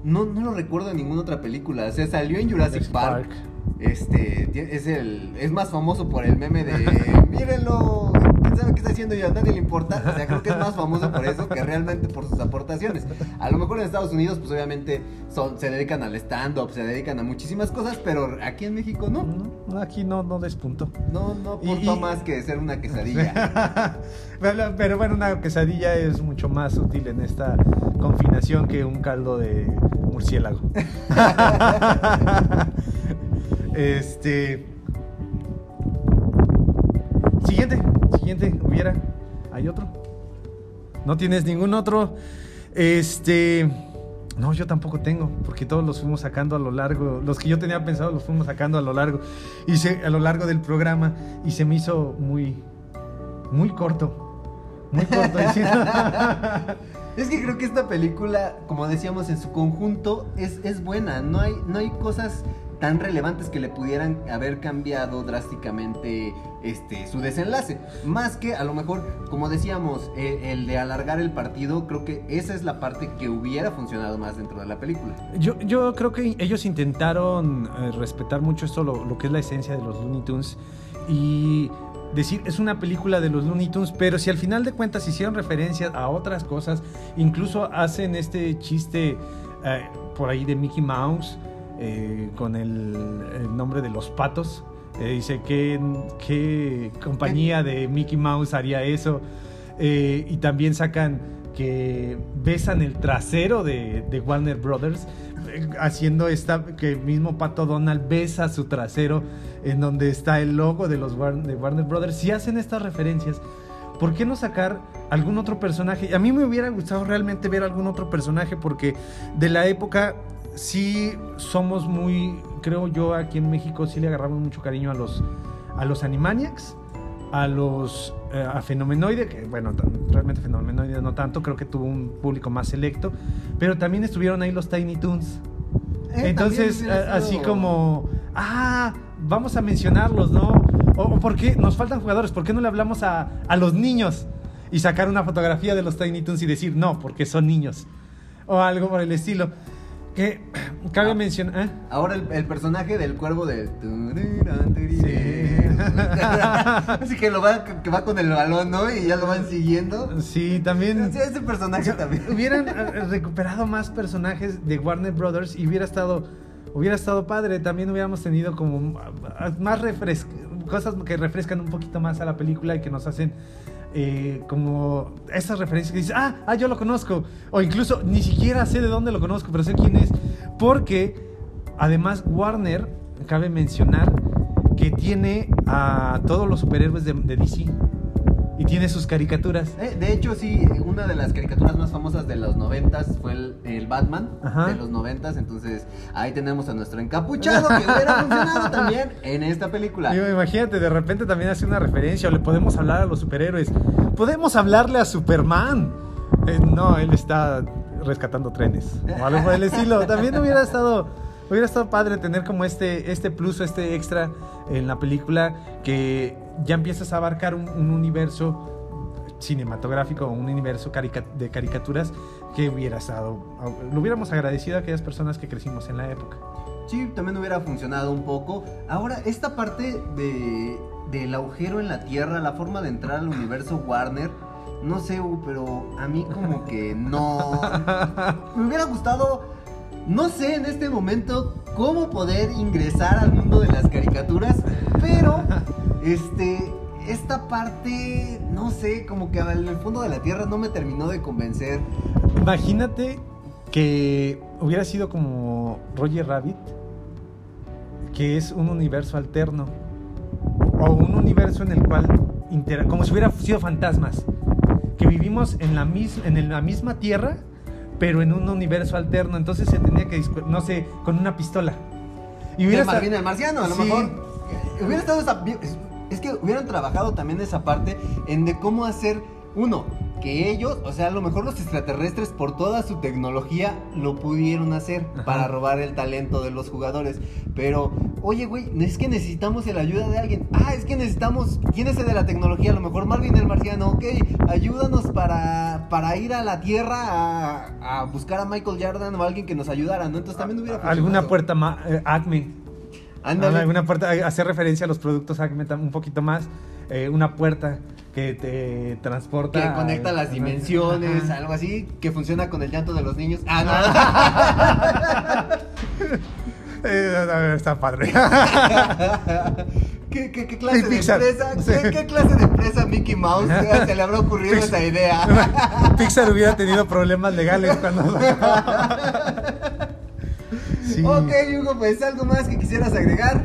no, no lo recuerdo en ninguna otra película. O sea, salió en Jurassic Park. Park. Este es el es más famoso por el meme de [laughs] mírenlo, quién sabe qué está haciendo y a nadie le importa. O sea, creo que es más famoso por eso que realmente por sus aportaciones. A lo mejor en Estados Unidos, pues obviamente son, se dedican al stand-up, se dedican a muchísimas cosas, pero aquí en México no. No, aquí no, no despunto. No, no aportó y- más que ser una quesadilla. [laughs] pero bueno, una quesadilla es mucho más útil en esta confinación que un caldo de murciélago. [laughs] este. Siguiente, siguiente, hubiera. ¿Hay otro? ¿No tienes ningún otro? Este. No, yo tampoco tengo, porque todos los fuimos sacando a lo largo, los que yo tenía pensado los fuimos sacando a lo largo, y se- a lo largo del programa, y se me hizo muy, muy corto, muy corto. [laughs] es que creo que esta película, como decíamos en su conjunto, es, es buena. No hay, no hay cosas tan relevantes que le pudieran haber cambiado drásticamente este su desenlace. Más que a lo mejor, como decíamos, eh, el de alargar el partido, creo que esa es la parte que hubiera funcionado más dentro de la película. Yo, yo creo que ellos intentaron eh, respetar mucho esto, lo, lo que es la esencia de los Looney Tunes. Y decir, es una película de los Looney Tunes, pero si al final de cuentas hicieron referencias a otras cosas, incluso hacen este chiste eh, por ahí de Mickey Mouse eh, con el, nombre de los patos. Eh, dice, ¿qué, ¿qué compañía de Mickey Mouse haría eso? Eh, y también sacan que besan el trasero de, de Warner Brothers, haciendo esta, que el mismo Pato Donald besa su trasero en donde está el logo de los de Warner Brothers. Si hacen estas referencias, ¿por qué no sacar algún otro personaje? A mí me hubiera gustado realmente ver algún otro personaje porque de la época sí somos muy, creo yo aquí en México sí le agarramos mucho cariño a los, a los Animaniacs, a los eh, a Fenomenoide, que bueno, realmente Fenomenoide no tanto, creo que tuvo un público más selecto, pero también estuvieron ahí los Tiny Toons. Eh, Entonces, a- así como, ah, vamos a mencionarlos, ¿no? O, o ¿por qué nos faltan jugadores? ¿Por qué no le hablamos a, a los niños? Y sacar una fotografía de los Tiny Toons y decir, no, porque son niños. O algo por el estilo. Que cabe Ah. mencionar... ¿eh? Ahora el, el personaje del cuervo de... Sí. [laughs] Así que lo va, que va con el balón, ¿no? Y ya lo van siguiendo. Sí, también... Sí, ese personaje también. hubieran [laughs] eh, recuperado más personajes de Warner Brothers y hubiera estado hubiera estado padre también hubiéramos tenido como ah, más refres cosas que refrescan un poquito más a la película y que nos hacen eh, como esas referencias que dices ah, ah yo lo conozco o incluso ni siquiera sé de dónde lo conozco pero sé quién es. Porque además Warner cabe mencionar que tiene a todos los superhéroes de, de DC y tiene sus caricaturas Eh, de hecho, sí, una de las caricaturas más famosas de los noventas fue el, el Batman Ajá. de los noventas. Entonces, ahí tenemos a nuestro encapuchado que hubiera [laughs] funcionado también en esta película. Digo, imagínate, de repente también hace una referencia o le podemos hablar a los superhéroes. Podemos hablarle a Superman. Eh, no, él está rescatando trenes o algo por el estilo. También hubiera estado, hubiera estado padre tener como este, este plus, este extra en la película que ya empiezas a abarcar un, un universo cinematográfico o un universo carica- de caricaturas que hubiera estado, lo hubiéramos agradecido a aquellas personas que crecimos en la época. Sí, también hubiera funcionado un poco. Ahora, esta parte de, del agujero en la Tierra, la forma de entrar al universo Warner, no sé, Hugo, pero a mí como que no... [laughs] Me hubiera gustado, no sé en este momento cómo poder ingresar al mundo de las caricaturas, pero este... Esta parte, no sé, como que en el fondo de la Tierra no me terminó de convencer. Imagínate que hubiera sido como Roger Rabbit, que es un universo alterno, o un universo en el cual, como si hubiera sido fantasmas, que vivimos en la, mis- en el- la misma Tierra, pero en un universo alterno, entonces se tenía que, no sé, con una pistola. Y Hubiera esta- el marciano, a lo Sí. mejor. Hubiera estado esa. Es, que hubieran trabajado también esa parte en de cómo hacer. Uno, que ellos, o sea, a lo mejor los extraterrestres, por toda su tecnología, lo pudieron hacer Ajá. para robar el talento de los jugadores. Pero, oye, güey, es que necesitamos la ayuda de alguien. Ah, es que necesitamos. ¿Quién es el de la tecnología? A lo mejor Marvin el marciano. Ok, ayúdanos para, para ir a la Tierra a, a buscar a Michael Jordan o alguien que nos ayudara, ¿no? Entonces también hubiera alguna funcionado. puerta más, Acme. Ándale. Alguna puerta, hacer referencia a los productos un poquito más. eh, una puerta que te transporta. Que conecta a- las ajá. dimensiones, algo así, que funciona con el llanto de los niños. Ah, [laughs] Eh, está padre. no. [laughs] ¿Qué, qué, qué clase de Pixar. empresa? Sí. ¿qué, qué clase de empresa Mickey Mouse se le habrá ocurrido Pix- esa idea? [laughs] Pixar hubiera tenido problemas legales cuando. Sí. Ok, Hugo, pues algo más que quisieras agregar.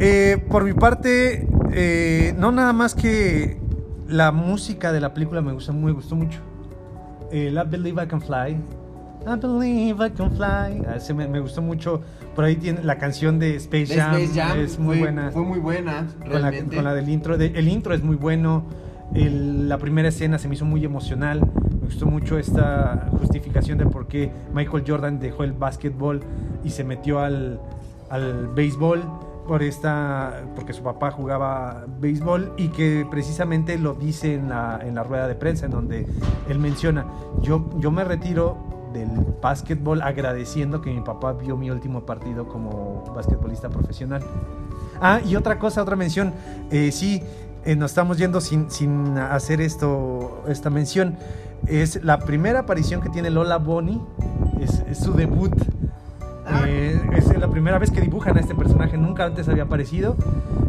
Eh, por mi parte, eh, no nada más que la música de la película me gustó, me gustó mucho. El I Believe I Can Fly. I Believe I Can Fly. Ah, ese me, me gustó mucho. Por ahí tiene la canción de Space De Jam. Space Jam es muy fue, buena. Fue muy buena, con la, realmente. con la del intro. de- el intro es muy bueno. El- la primera escena se me hizo muy emocional. Gustó mucho esta justificación de por qué Michael Jordan dejó el básquetbol y se metió al, al béisbol. Por esta, porque su papá jugaba béisbol y que precisamente lo dice en la, en la rueda de prensa, en donde él menciona: yo, yo me retiro del básquetbol agradeciendo que mi papá vio mi último partido como basquetbolista profesional. Ah, y otra cosa, otra mención. Eh, sí, eh, nos estamos yendo sin, sin hacer esto, esta mención. Es la primera aparición que tiene Lola Bonnie. Es, es su debut. Ah. Eh, es la primera vez que dibujan a este personaje. Nunca antes había aparecido.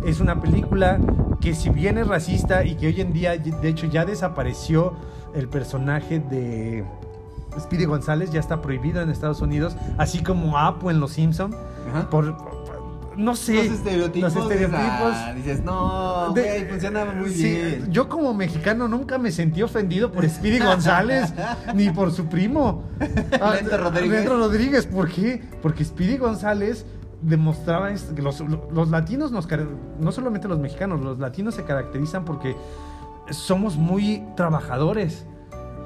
Es una película que si bien es racista y que hoy en día, de hecho, ya desapareció el personaje de... Speedy González ya está prohibido en Estados Unidos, así como Apu en Los Simpson. Por- no sé, los estereotipos. los estereotipos. ah, dices, no, güey, funcionaba muy sí, bien. Yo como mexicano nunca me sentí ofendido por Speedy González [laughs] ni por su primo. Ah, Lento Rodríguez. Lento Rodríguez, ¿por qué? Porque Speedy González demostraba que los, los latinos, nos, no solamente los mexicanos, los latinos se caracterizan porque somos muy trabajadores.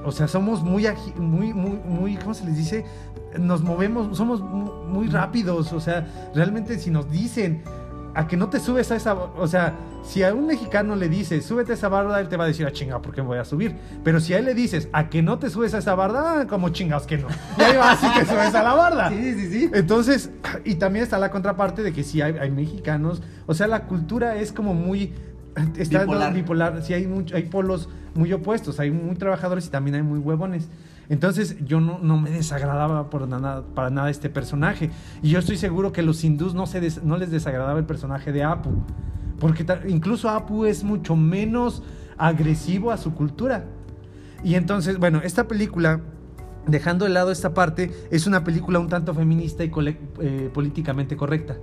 O sea, somos muy, muy, muy, muy, ¿cómo se les dice? Nos movemos, somos mu- muy rápidos. O sea, realmente si nos dicen a que no te subes a esa, o sea, si a un mexicano le dices, súbete a esa barda, él te va a decir, a chinga, ¿por qué me voy a subir? Pero si a él le dices, a que no te subes a esa barda, ah, como chingados que no. Y ahí vas y te subes a la barda. Sí, sí, sí. Entonces, y también está la contraparte de que si hay, hay mexicanos, o sea, la cultura es como muy está Bipolar. bipolar, sí hay mucho, hay polos muy opuestos, hay muy trabajadores y también hay muy huevones. Entonces, yo no, me desagradaba para nada este personaje. Y yo estoy seguro que los hindús no, les desagradaba el personaje de Apu. Porque incluso Apu es mucho menos agresivo a su cultura. Y entonces, bueno, esta película, dejando de lado esta parte, es una película un tanto feminista y eh, políticamente correcta.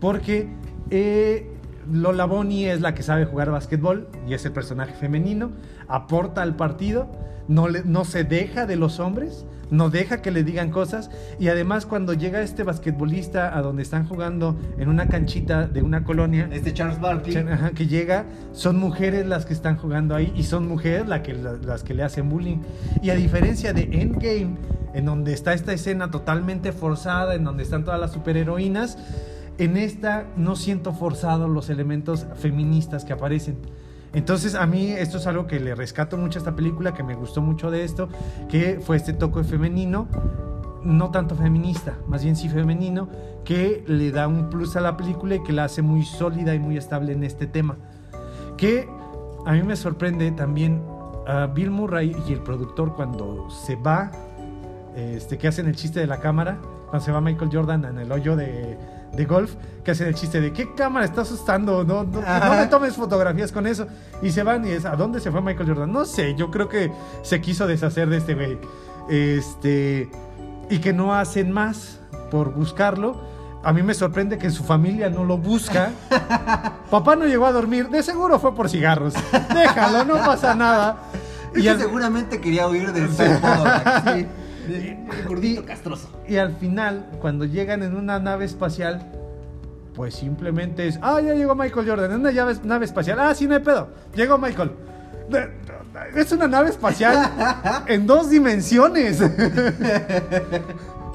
Porque eh, Lola Bonnie es la que sabe jugar básquetbol y es el personaje femenino, aporta al partido, no, le- no se deja de los hombres, no deja que le digan cosas y además cuando llega este basquetbolista a donde están jugando en una canchita de una colonia, Este Charles Barkley. Que llega, son mujeres las que están jugando ahí y son mujeres la que, la- las que le hacen bullying. Y a diferencia de Endgame, en donde está esta escena totalmente forzada, en donde están todas las superheroínas. En esta no siento forzados los elementos feministas que aparecen. Entonces a mí esto es algo que le rescato mucho a esta película, que me gustó mucho de esto, que fue este toque femenino, no tanto feminista, más bien sí femenino, que le da un plus a la película y que la hace muy sólida y muy estable en este tema. Que a mí me sorprende también a Bill Murray y el productor cuando se va, este, que hacen el chiste de la cámara, cuando se va Michael Jordan en el hoyo de, de golf, que hacen el chiste de ¿qué cámara estás asustando? No, no, no me tomes fotografías con eso. Y se van y es, ¿a dónde se fue Michael Jordan? No sé, yo creo que se quiso deshacer de este güey. Este, y que no hacen más por buscarlo. A mí me sorprende que su familia no lo busca. [laughs] Papá no llegó a dormir, de seguro fue por cigarros. Déjalo, no pasa nasa Es Y que al- seguramente quería huir del [laughs] sí. Gordito castroso. Y al final, cuando llegan en una nave espacial, pues simplemente es, ah, ya llegó Michael Jordan, en una llave- nave espacial. Ah, sí, no hay pedo. Llegó Michael. Es una nave espacial [laughs] en dos dimensiones.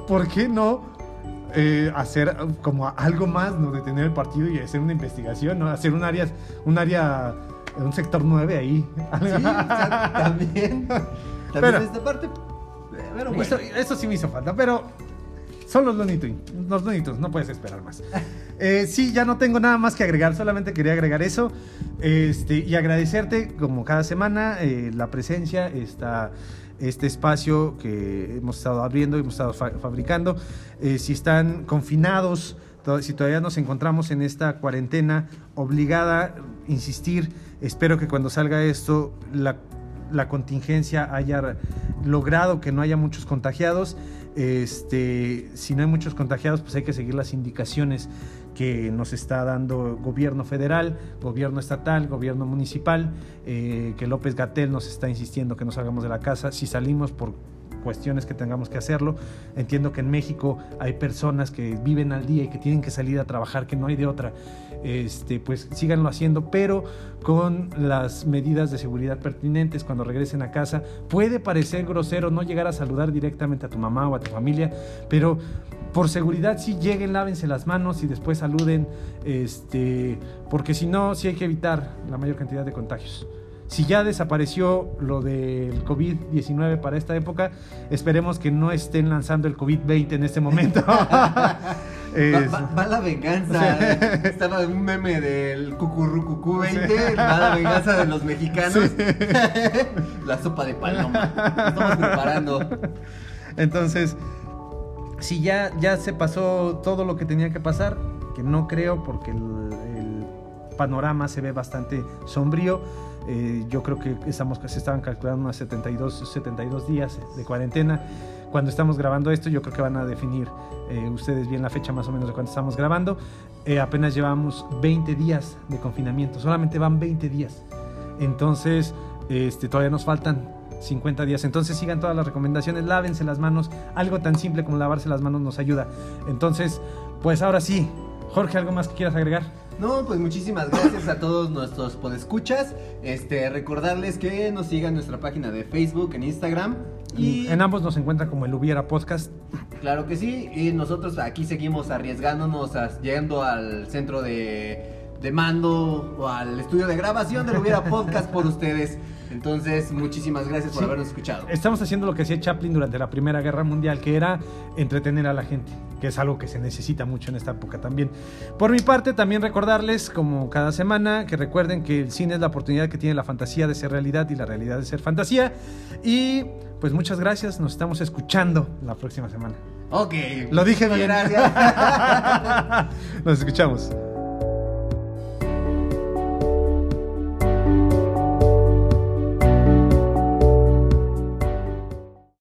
¿Por qué no eh, hacer como algo más, ¿no? Detener el partido y hacer una investigación, ¿no? Hacer un área, un área, un sector 9 ahí. Sí, [laughs] también. También Pero- esta parte. Pero bueno. Eso, eso sí me hizo falta, pero son los Looney Tunes, los Looney Tunes, no puedes esperar más. [laughs] Eh, sí, ya no tengo nada más que agregar, solamente quería agregar eso este, y agradecerte como cada semana eh, la presencia, esta, este espacio que hemos estado abriendo, hemos estado fa- fabricando. Eh, si están confinados, to- si todavía nos encontramos en esta cuarentena obligada, insistir, espero que cuando salga esto la la contingencia haya logrado que no haya muchos contagiados. Este, si no hay muchos contagiados, pues hay que seguir las indicaciones que nos está dando gobierno federal, gobierno estatal, gobierno municipal, eh, que López Gatel nos está insistiendo que no salgamos de la casa. Si salimos por cuestiones que tengamos que hacerlo. Entiendo que en México hay personas que viven al día y que tienen que salir a trabajar, que no hay de otra. Este, pues síganlo haciendo, pero con las medidas de seguridad pertinentes cuando regresen a casa. Puede parecer grosero no llegar a saludar directamente a tu mamá o a tu familia, pero por seguridad sí lleguen, lávense las manos y después saluden, este, porque si no, sí hay que evitar la mayor cantidad de contagios. Si ya desapareció lo del COVID-19 para esta época, esperemos que no estén lanzando el COVID-20 en este momento. [laughs] Es- Va, va- va la venganza. Estaba un meme del cucurrucucú 20. Va la venganza de los mexicanos. [laughs] la sopa de paloma. Estamos preparando. Entonces, si ya, ya se pasó todo lo que tenía que pasar, que no creo porque el, el panorama se ve bastante sombrío. eh, yo creo que estamos, se estaban calculando unos 72, 72 días de cuarentena. Cuando estamos grabando esto, yo creo que van a definir eh, ustedes bien la fecha más o menos de cuando estamos grabando. Eh, apenas llevamos 20 días de confinamiento, solamente van 20 días. Entonces, este, todavía nos faltan 50 días. Entonces sigan todas las recomendaciones, lávense las manos. Algo tan simple como lavarse las manos nos ayuda. Entonces, pues ahora sí, Jorge, ¿algo más que quieras agregar? No, pues muchísimas gracias a todos nuestros podescuchas. Este, recordarles que nos sigan en nuestra página de Facebook, en Instagram. Y En ambos nos encuentra como el Hubiera Podcast. claro que sí. Y nosotros aquí seguimos arriesgándonos, a- yendo al centro de, de mando o al estudio de grabación del Hubiera Podcast por ustedes. Entonces, muchísimas gracias por Sí. habernos escuchado. Estamos haciendo lo que hacía Chaplin durante la Primera Guerra Mundial, que era entretener a la gente, que es algo que se necesita mucho en esta época también. Por mi parte, también recordarles, como cada semana, que recuerden que el cine es la oportunidad que tiene la fantasía de ser realidad y la realidad de ser fantasía. Y pues muchas gracias, nos estamos escuchando la próxima semana. Ok. Lo dije. Gracias. [laughs] Nos escuchamos.